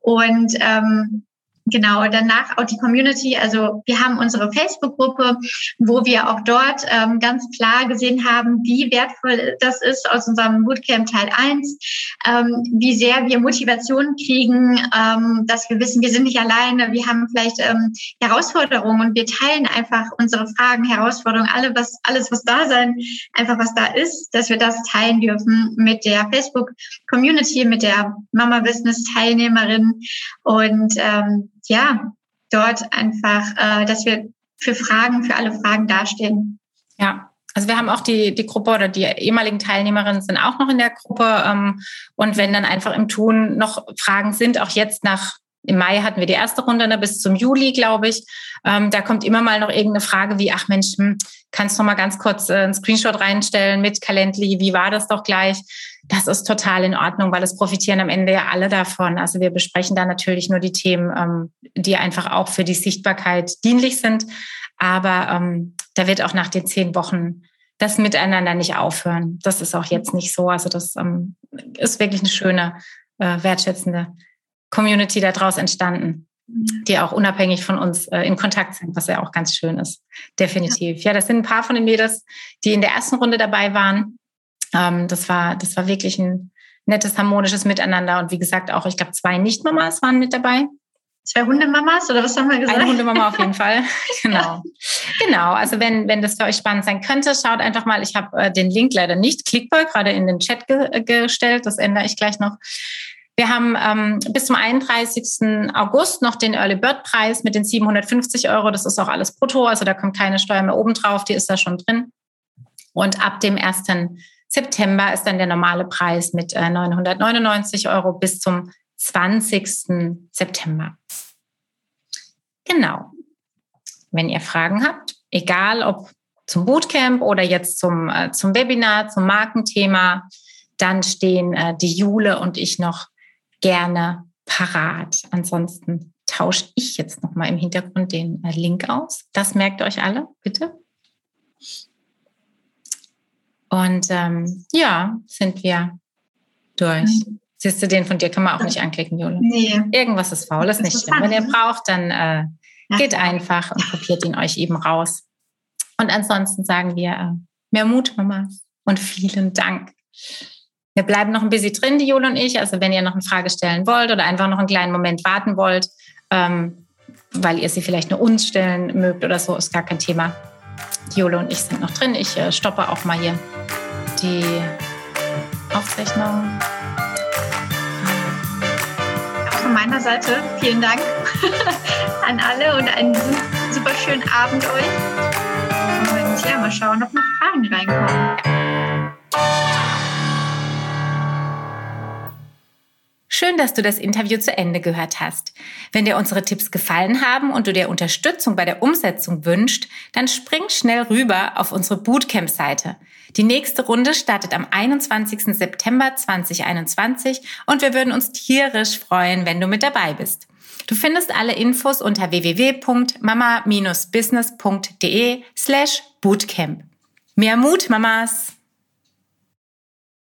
S2: Und ähm, Genau, danach auch die Community. Also wir haben unsere Facebook-Gruppe, wo wir auch dort ähm, ganz klar gesehen haben, wie wertvoll das ist aus unserem Bootcamp Teil 1, ähm, wie sehr wir Motivation kriegen, ähm, dass wir wissen, wir sind nicht alleine, wir haben vielleicht ähm, Herausforderungen und wir teilen einfach unsere Fragen, Herausforderungen, alle, was, alles, was da sein, einfach was da ist, dass wir das teilen dürfen mit der Facebook-Community, mit der Mama-Business-Teilnehmerin und ähm, ja, dort einfach, äh, dass wir für Fragen, für alle Fragen dastehen.
S1: Ja, also wir haben auch die, die Gruppe oder die ehemaligen Teilnehmerinnen sind auch noch in der Gruppe. Ähm, und wenn dann einfach im Tun noch Fragen sind, auch jetzt nach, im Mai hatten wir die erste Runde, ne, bis zum Juli, glaube ich, ähm, da kommt immer mal noch irgendeine Frage wie, ach Mensch, hm, kannst du noch mal ganz kurz äh, einen Screenshot reinstellen mit Calendly, wie war das doch gleich? Das ist total in Ordnung, weil es profitieren am Ende ja alle davon. Also wir besprechen da natürlich nur die Themen, ähm, die einfach auch für die Sichtbarkeit dienlich sind. Aber ähm, da wird auch nach den zehn Wochen das Miteinander nicht aufhören. Das ist auch jetzt nicht so. Also das ähm, ist wirklich eine schöne, äh, wertschätzende Community daraus entstanden, die auch unabhängig von uns äh, in Kontakt sind, was ja auch ganz schön ist. Definitiv. Ja, das sind ein paar von den Mädels, die in der ersten Runde dabei waren. Ähm, das war, das war wirklich ein nettes, harmonisches Miteinander. Und wie gesagt, auch, ich glaube, zwei Nicht-Mamas waren mit dabei.
S2: Zwei Hundemamas oder was haben wir gesagt?
S1: Eine Hundemama auf jeden Fall. (laughs) (laughs) genau. Genau. Also wenn, wenn das für euch spannend sein könnte, schaut einfach mal. Ich habe äh, den Link leider nicht klickbar gerade in den Chat ge gestellt. Das ändere ich gleich noch. Wir haben ähm, bis zum 31. August noch den Early Bird Preis mit den 750 Euro. Das ist auch alles brutto. Also da kommt keine Steuer mehr oben drauf. Die ist da schon drin. Und ab dem 1. September ist dann der normale Preis mit 999 äh, Euro bis zum 20. September. Genau. Wenn ihr Fragen habt, egal ob zum Bootcamp oder jetzt zum, äh, zum Webinar, zum Markenthema, dann stehen äh, die Jule und ich noch gerne parat. Ansonsten tausche ich jetzt noch mal im Hintergrund den Link aus. Das merkt euch alle, bitte. Und ähm, ja, sind wir durch. Siehst du, den von dir kann man auch nicht anklicken, Jule. Nee. Irgendwas ist faul, ist nicht schlimm. Wenn ihr braucht, dann äh, geht einfach und kopiert ihn euch eben raus. Und ansonsten sagen wir äh, mehr Mut, Mama, und vielen Dank. Wir bleiben noch ein bisschen drin, die Jule und ich. Also wenn ihr noch eine Frage stellen wollt oder einfach noch einen kleinen Moment warten wollt, ähm, weil ihr sie vielleicht nur uns stellen mögt oder so, ist gar kein Thema. Jule und ich sind noch drin. Ich äh, stoppe auch mal hier die Aufzeichnung
S2: von meiner Seite vielen Dank (laughs) an alle und einen super schönen Abend euch. Und ja, mal schauen, ob noch Fragen reinkommen.
S1: Schön, dass du das Interview zu Ende gehört hast. Wenn dir unsere Tipps gefallen haben und du dir Unterstützung bei der Umsetzung wünscht, dann spring schnell rüber auf unsere Bootcamp-Seite. Die nächste Runde startet am 21. September 2021 und wir würden uns tierisch freuen, wenn du mit dabei bist. Du findest alle Infos unter www.mama-business.de slash Bootcamp. Mehr Mut, Mamas!